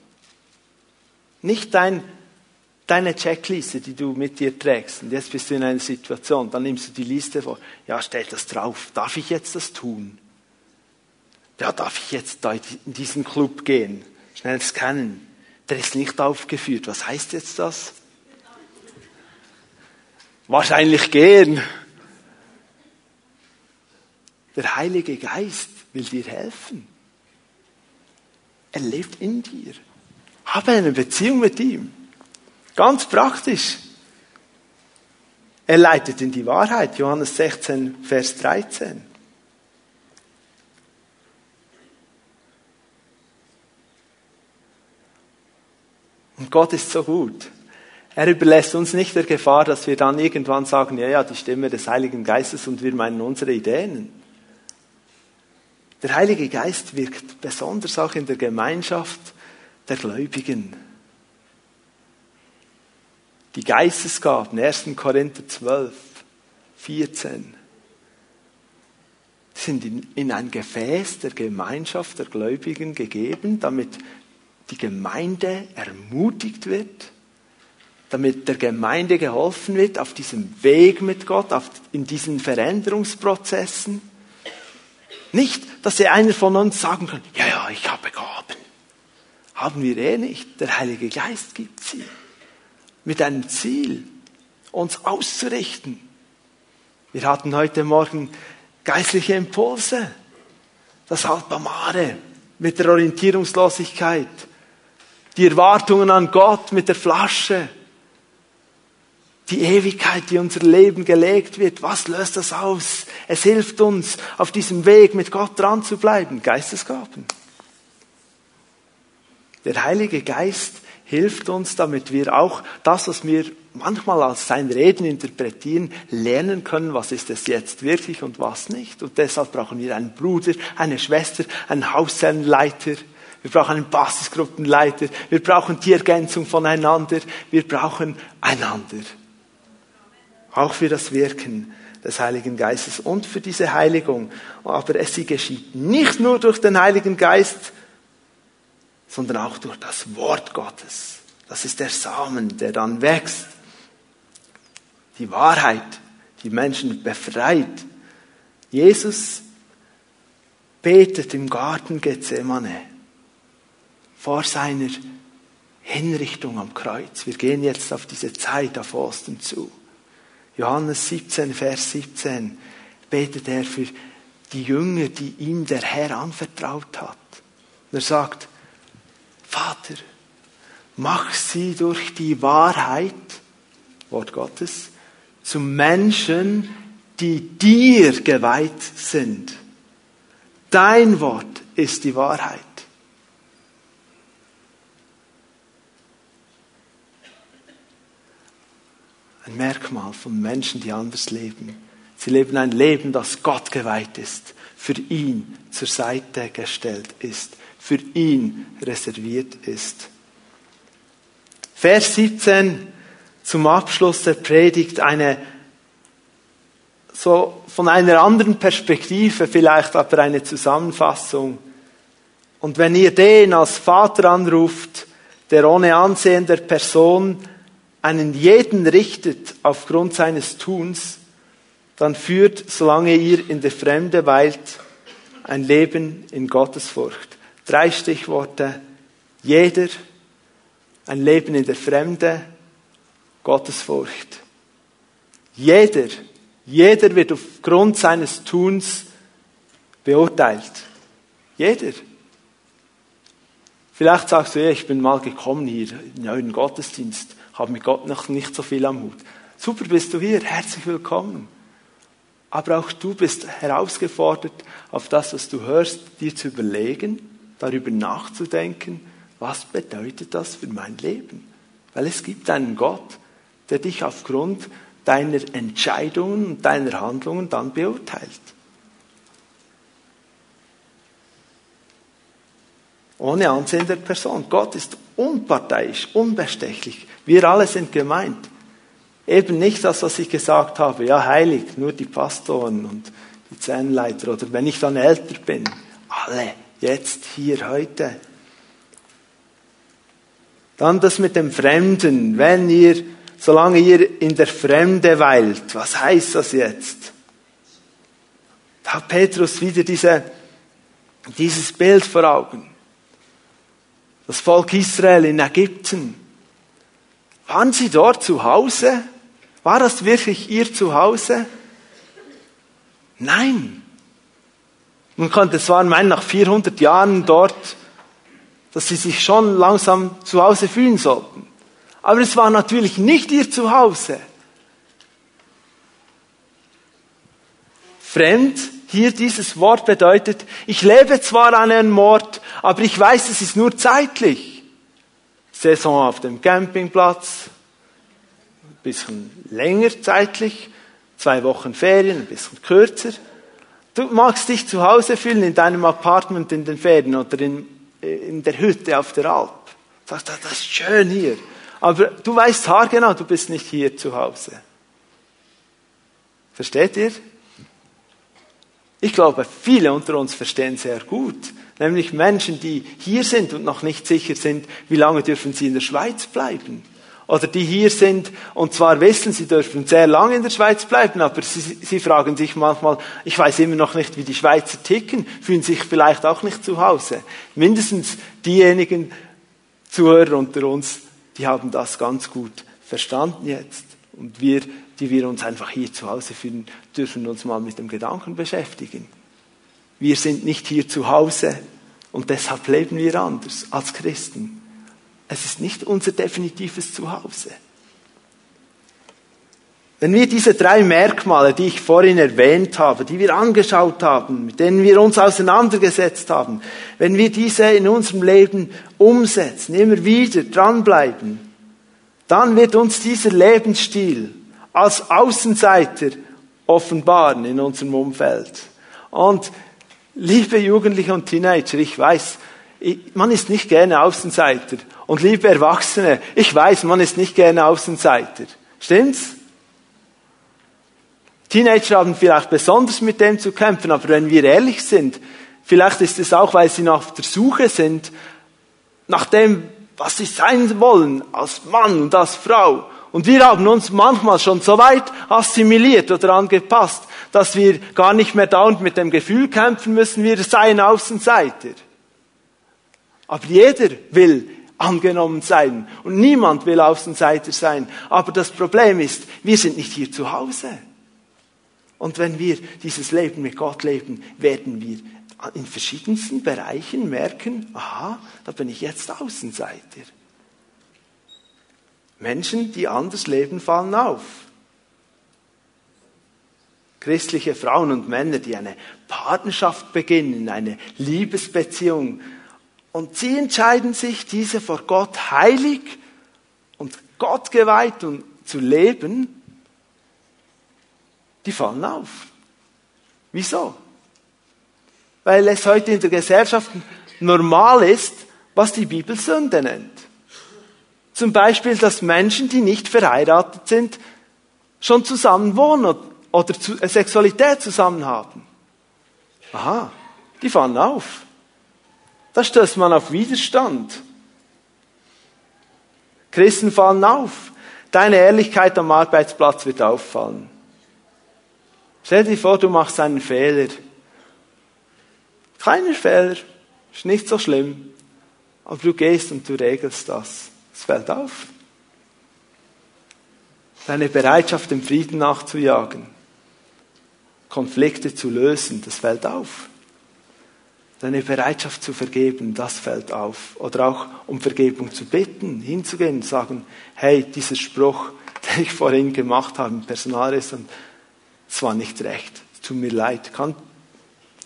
Nicht dein, deine Checkliste, die du mit dir trägst. Und jetzt bist du in einer Situation, dann nimmst du die Liste vor. Ja, stell das drauf. Darf ich jetzt das tun? ja, darf ich jetzt da in diesen Club gehen? Schnell scannen. Der ist nicht aufgeführt. Was heißt jetzt das? Wahrscheinlich gehen. Der Heilige Geist will dir helfen. Er lebt in dir. Habe eine Beziehung mit ihm. Ganz praktisch. Er leitet in die Wahrheit. Johannes 16, Vers 13. Und Gott ist so gut. Er überlässt uns nicht der Gefahr, dass wir dann irgendwann sagen, ja, ja, die Stimme des Heiligen Geistes und wir meinen unsere Ideen. Der Heilige Geist wirkt besonders auch in der Gemeinschaft der Gläubigen. Die Geistesgaben, 1. Korinther 12, 14, sind in, in ein Gefäß der Gemeinschaft der Gläubigen gegeben, damit die Gemeinde ermutigt wird, damit der Gemeinde geholfen wird auf diesem Weg mit Gott, auf, in diesen Veränderungsprozessen. Nicht, dass er einer von uns sagen kann, ja, ja, ich habe Gaben. Haben wir eh nicht. Der Heilige Geist gibt sie. Mit einem Ziel, uns auszurichten. Wir hatten heute Morgen geistliche Impulse. Das Alpamare mit der Orientierungslosigkeit die Erwartungen an Gott mit der Flasche, die Ewigkeit, die unser Leben gelegt wird, was löst das aus? Es hilft uns, auf diesem Weg mit Gott dran zu bleiben. Geistesgaben. Der Heilige Geist hilft uns, damit wir auch das, was wir manchmal als sein Reden interpretieren, lernen können, was ist es jetzt wirklich und was nicht. Und deshalb brauchen wir einen Bruder, eine Schwester, einen Hausherrenleiter, wir brauchen einen Basisgruppenleiter. Wir brauchen die Ergänzung voneinander. Wir brauchen einander. Auch für das Wirken des Heiligen Geistes und für diese Heiligung. Aber es sie geschieht nicht nur durch den Heiligen Geist, sondern auch durch das Wort Gottes. Das ist der Samen, der dann wächst. Die Wahrheit, die Menschen befreit. Jesus betet im Garten Gethsemane vor seiner Hinrichtung am Kreuz. Wir gehen jetzt auf diese Zeit auf Osten zu. Johannes 17, Vers 17 betet er für die Jünger, die ihm der Herr anvertraut hat. Und er sagt, Vater, mach sie durch die Wahrheit, Wort Gottes, zu Menschen, die dir geweiht sind. Dein Wort ist die Wahrheit. Ein Merkmal von Menschen, die anders leben. Sie leben ein Leben, das Gott geweiht ist, für ihn zur Seite gestellt ist, für ihn reserviert ist. Vers 17 zum Abschluss der Predigt eine so von einer anderen Perspektive vielleicht aber eine Zusammenfassung. Und wenn ihr den als Vater anruft, der ohne Ansehen der Person einen jeden richtet aufgrund seines Tuns, dann führt, solange ihr in der Fremde weilt, ein Leben in Gottesfurcht. Drei Stichworte. Jeder, ein Leben in der Fremde, Gottesfurcht. Jeder, jeder wird aufgrund seines Tuns beurteilt. Jeder. Vielleicht sagst du, ja, ich bin mal gekommen hier in euren Gottesdienst, habe mit Gott noch nicht so viel am Hut. Super bist du hier, herzlich willkommen. Aber auch du bist herausgefordert, auf das, was du hörst, dir zu überlegen, darüber nachzudenken, was bedeutet das für mein Leben? Weil es gibt einen Gott, der dich aufgrund deiner Entscheidungen und deiner Handlungen dann beurteilt. Ohne Ansehen der Person. Gott ist unparteiisch, unbestechlich. Wir alle sind gemeint. Eben nicht das, was ich gesagt habe, ja heilig, nur die Pastoren und die Zellenleiter oder wenn ich dann älter bin. Alle, jetzt, hier, heute. Dann das mit dem Fremden. Wenn ihr solange ihr in der Fremde weilt. Was heißt das jetzt? Da hat Petrus wieder diese, dieses Bild vor Augen. Das Volk Israel in Ägypten. Waren sie dort zu Hause? War das wirklich ihr Zuhause? Nein. Man könnte zwar meinen, nach 400 Jahren dort, dass sie sich schon langsam zu Hause fühlen sollten. Aber es war natürlich nicht ihr Zuhause. Fremd, hier dieses Wort bedeutet, ich lebe zwar an einem Mord, aber ich weiß, es ist nur zeitlich. Saison auf dem Campingplatz, ein bisschen länger zeitlich, zwei Wochen Ferien, ein bisschen kürzer. Du magst dich zu Hause fühlen in deinem Apartment in den Ferien oder in, in der Hütte auf der Alp. Du sagst, das ist schön hier. Aber du weißt haargenau, du bist nicht hier zu Hause. Versteht ihr? Ich glaube, viele unter uns verstehen sehr gut. Nämlich Menschen, die hier sind und noch nicht sicher sind, wie lange dürfen sie in der Schweiz bleiben. Oder die hier sind und zwar wissen, sie dürfen sehr lange in der Schweiz bleiben, aber sie, sie fragen sich manchmal, ich weiß immer noch nicht, wie die Schweizer ticken, fühlen sich vielleicht auch nicht zu Hause. Mindestens diejenigen Zuhörer unter uns, die haben das ganz gut verstanden jetzt. Und wir, die wir uns einfach hier zu Hause fühlen, dürfen uns mal mit dem Gedanken beschäftigen. Wir sind nicht hier zu Hause und deshalb leben wir anders als Christen. Es ist nicht unser definitives Zuhause. Wenn wir diese drei Merkmale, die ich vorhin erwähnt habe, die wir angeschaut haben, mit denen wir uns auseinandergesetzt haben, wenn wir diese in unserem Leben umsetzen, immer wieder dranbleiben, dann wird uns dieser Lebensstil als Außenseiter offenbaren in unserem Umfeld. Und liebe Jugendliche und Teenager, ich weiß, man ist nicht gerne Außenseiter. Und liebe Erwachsene, ich weiß, man ist nicht gerne Außenseiter. Stimmt's? Teenager haben vielleicht besonders mit dem zu kämpfen, aber wenn wir ehrlich sind, vielleicht ist es auch, weil sie auf der Suche sind nach dem, was sie sein wollen, als Mann und als Frau. Und wir haben uns manchmal schon so weit assimiliert oder angepasst, dass wir gar nicht mehr dauernd mit dem Gefühl kämpfen müssen, wir seien Außenseiter. Aber jeder will angenommen sein und niemand will Außenseiter sein. Aber das Problem ist, wir sind nicht hier zu Hause. Und wenn wir dieses Leben mit Gott leben, werden wir in verschiedensten Bereichen merken, aha, da bin ich jetzt Außenseiter. Menschen, die anders leben, fallen auf. Christliche Frauen und Männer, die eine Partnerschaft beginnen, eine Liebesbeziehung, und sie entscheiden sich, diese vor Gott heilig und Gott geweiht und zu leben, die fallen auf. Wieso? Weil es heute in der Gesellschaft normal ist, was die Bibel Sünde nennt. Zum Beispiel, dass Menschen, die nicht verheiratet sind, schon zusammen wohnen oder äh, Sexualität zusammen haben. Aha, die fallen auf. Da stößt man auf Widerstand. Christen fallen auf. Deine Ehrlichkeit am Arbeitsplatz wird auffallen. Stell dir vor, du machst einen Fehler. Keiner Fehler, ist nicht so schlimm. Aber du gehst und du regelst das. Es fällt auf. Deine Bereitschaft, dem Frieden nachzujagen, Konflikte zu lösen, das fällt auf. Deine Bereitschaft zu vergeben, das fällt auf. Oder auch um Vergebung zu bitten, hinzugehen und sagen, hey, dieser Spruch, den ich vorhin gemacht habe im Personalrestaurant, es war nicht recht, tut mir leid, Kann,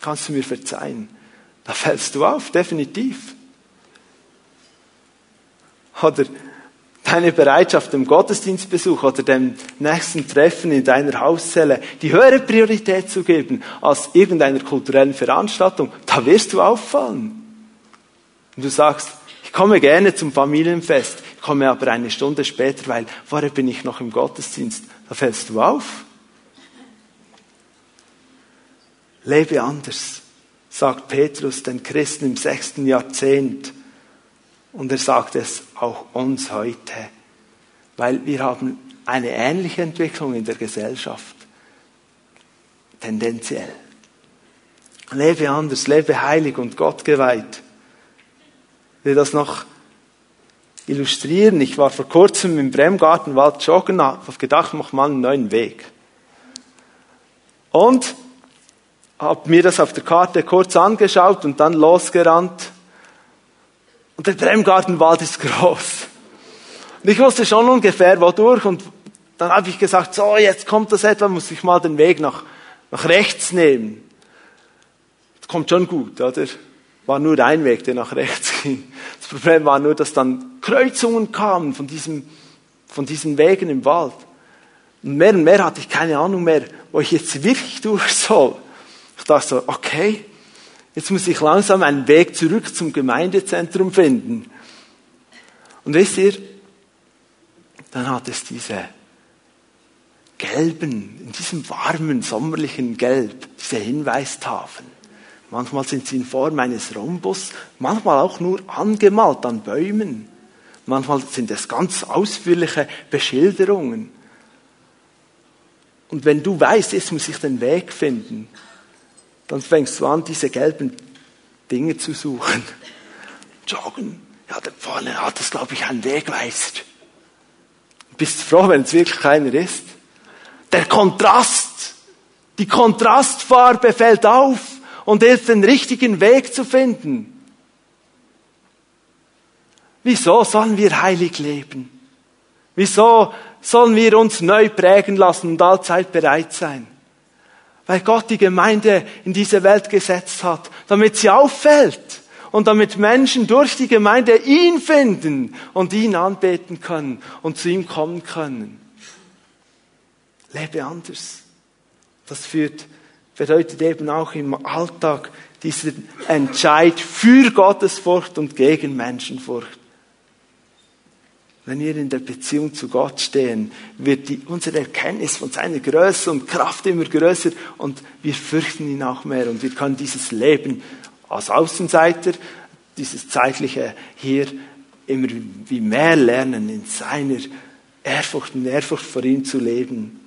kannst du mir verzeihen? Da fällst du auf, definitiv. Oder deine Bereitschaft dem Gottesdienstbesuch oder dem nächsten Treffen in deiner Hauszelle die höhere Priorität zu geben als irgendeiner kulturellen Veranstaltung, da wirst du auffallen. Und du sagst, ich komme gerne zum Familienfest, ich komme aber eine Stunde später, weil vorher bin ich noch im Gottesdienst. Da fällst du auf. Lebe anders, sagt Petrus den Christen im sechsten Jahrzehnt. Und er sagt es auch uns heute, weil wir haben eine ähnliche Entwicklung in der Gesellschaft. Tendenziell. Lebe anders, lebe heilig und Gott geweiht. Ich will das noch illustrieren. Ich war vor kurzem im Bremgartenwald joggen, habe gedacht, mach mal einen neuen Weg. Und habe mir das auf der Karte kurz angeschaut und dann losgerannt und der Bremgartenwald ist groß. Und ich wusste schon ungefähr, wodurch. Und dann habe ich gesagt, so, jetzt kommt das etwa, muss ich mal den Weg nach, nach rechts nehmen. Das kommt schon gut, oder? War nur ein Weg, der nach rechts ging. Das Problem war nur, dass dann Kreuzungen kamen von diesem, von diesen Wegen im Wald. Und mehr und mehr hatte ich keine Ahnung mehr, wo ich jetzt wirklich durch soll. Ich dachte so, okay, Jetzt muss ich langsam einen Weg zurück zum Gemeindezentrum finden. Und wisst ihr, dann hat es diese gelben, in diesem warmen, sommerlichen Gelb, diese Hinweistafeln. Manchmal sind sie in Form eines Rhombus, manchmal auch nur angemalt an Bäumen. Manchmal sind es ganz ausführliche Beschilderungen. Und wenn du weißt, jetzt muss ich den Weg finden, dann fängst du an, diese gelben Dinge zu suchen. Joggen. Ja, da vorne hat es, glaube ich, einen Wegweiser. Bist froh, wenn es wirklich keiner ist. Der Kontrast, die Kontrastfarbe fällt auf und hilft, den richtigen Weg zu finden. Wieso sollen wir heilig leben? Wieso sollen wir uns neu prägen lassen und allzeit bereit sein? Weil Gott die Gemeinde in diese Welt gesetzt hat, damit sie auffällt und damit Menschen durch die Gemeinde ihn finden und ihn anbeten können und zu ihm kommen können. Lebe anders. Das führt, bedeutet eben auch im Alltag diesen Entscheid für Gottesfurcht und gegen Menschenfurcht. Wenn wir in der Beziehung zu Gott stehen, wird die, unsere Erkenntnis von seiner Größe und Kraft immer größer und wir fürchten ihn auch mehr und wir können dieses Leben als Außenseiter, dieses zeitliche hier immer wie mehr lernen in seiner Ehrfurcht und Ehrfurcht vor ihm zu leben.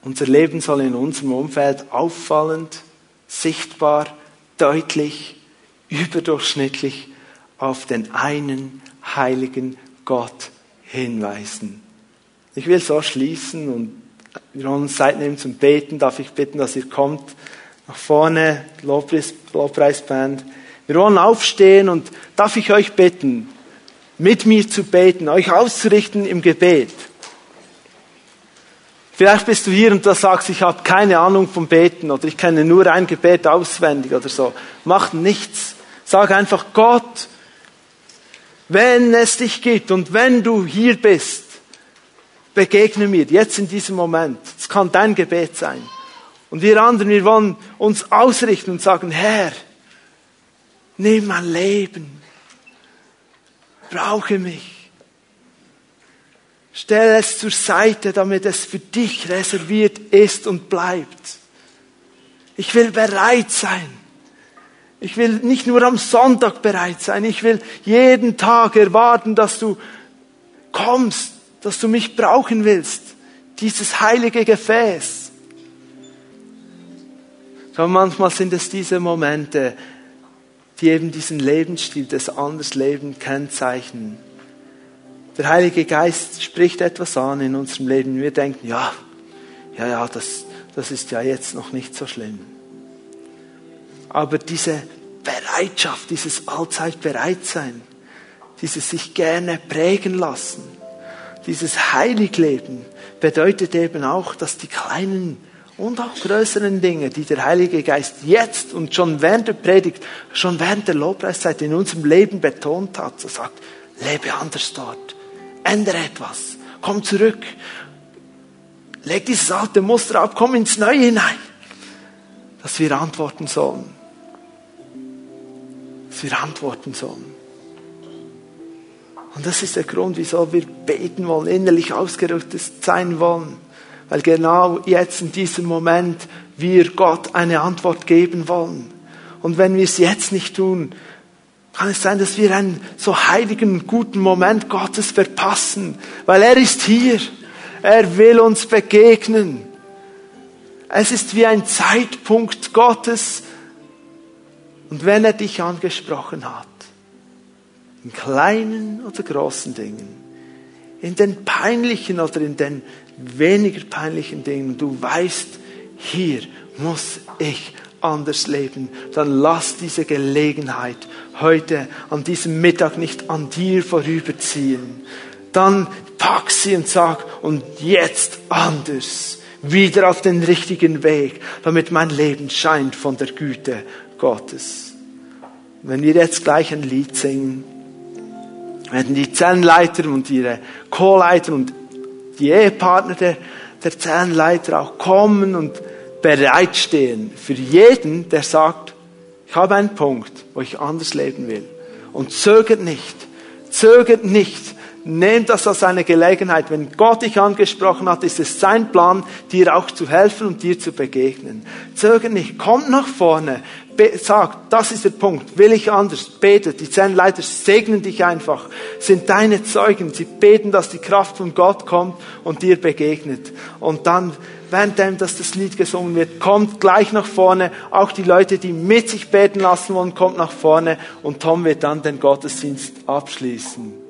Unser Leben soll in unserem Umfeld auffallend, sichtbar, deutlich, überdurchschnittlich auf den einen heiligen Gott hinweisen. Ich will so schließen und wir wollen uns Zeit nehmen zum Beten. Darf ich bitten, dass ihr kommt nach vorne, Lobpreis, Lobpreisband. Wir wollen aufstehen und darf ich euch bitten, mit mir zu beten, euch auszurichten im Gebet. Vielleicht bist du hier und du sagst, ich habe keine Ahnung vom Beten oder ich kenne nur ein Gebet auswendig oder so. Macht nichts. Sag einfach Gott, wenn es dich gibt und wenn du hier bist, begegne mir jetzt in diesem Moment. Es kann dein Gebet sein. Und wir anderen, wir wollen uns ausrichten und sagen, Herr, nimm mein Leben, brauche mich. Stell es zur Seite, damit es für dich reserviert ist und bleibt. Ich will bereit sein. Ich will nicht nur am Sonntag bereit sein. Ich will jeden Tag erwarten, dass du kommst, dass du mich brauchen willst. Dieses heilige Gefäß. Aber manchmal sind es diese Momente, die eben diesen Lebensstil des Andersleben kennzeichnen. Der Heilige Geist spricht etwas an in unserem Leben. Wir denken, ja, ja, ja, das, das ist ja jetzt noch nicht so schlimm. Aber diese Bereitschaft, dieses allzeit Bereitsein, dieses sich gerne prägen lassen, dieses Heiligleben bedeutet eben auch, dass die kleinen und auch größeren Dinge, die der Heilige Geist jetzt und schon während der Predigt, schon während der Lobpreiszeit in unserem Leben betont hat, so sagt, lebe anders dort, ändere etwas, komm zurück, leg dieses alte Muster ab, komm ins Neue hinein, dass wir antworten sollen. Wir antworten sollen. Und das ist der Grund, wieso wir beten wollen, innerlich ausgerüstet sein wollen. Weil genau jetzt in diesem Moment wir Gott eine Antwort geben wollen. Und wenn wir es jetzt nicht tun, kann es sein, dass wir einen so heiligen, guten Moment Gottes verpassen, weil er ist hier. Er will uns begegnen. Es ist wie ein Zeitpunkt Gottes. Und wenn er dich angesprochen hat, in kleinen oder großen Dingen, in den peinlichen oder in den weniger peinlichen Dingen, du weißt, hier muss ich anders leben, dann lass diese Gelegenheit heute an diesem Mittag nicht an dir vorüberziehen. Dann pack sie und sag, und jetzt anders, wieder auf den richtigen Weg, damit mein Leben scheint von der Güte Gottes. Wenn wir jetzt gleich ein Lied singen, werden die Zellenleiter und ihre Co-Leiter und die Ehepartner der, der Zellenleiter auch kommen und bereitstehen für jeden, der sagt, ich habe einen Punkt, wo ich anders leben will. Und zögert nicht, zögert nicht, nehmt das als eine Gelegenheit. Wenn Gott dich angesprochen hat, ist es sein Plan, dir auch zu helfen und dir zu begegnen. Zögert nicht, kommt nach vorne, sagt, das ist der Punkt, will ich anders, betet. Die zehn Leiter segnen dich einfach, sind deine Zeugen. Sie beten, dass die Kraft von Gott kommt und dir begegnet. Und dann, währenddem, dass das Lied gesungen wird, kommt gleich nach vorne. Auch die Leute, die mit sich beten lassen wollen, kommt nach vorne. Und Tom wird dann den Gottesdienst abschließen.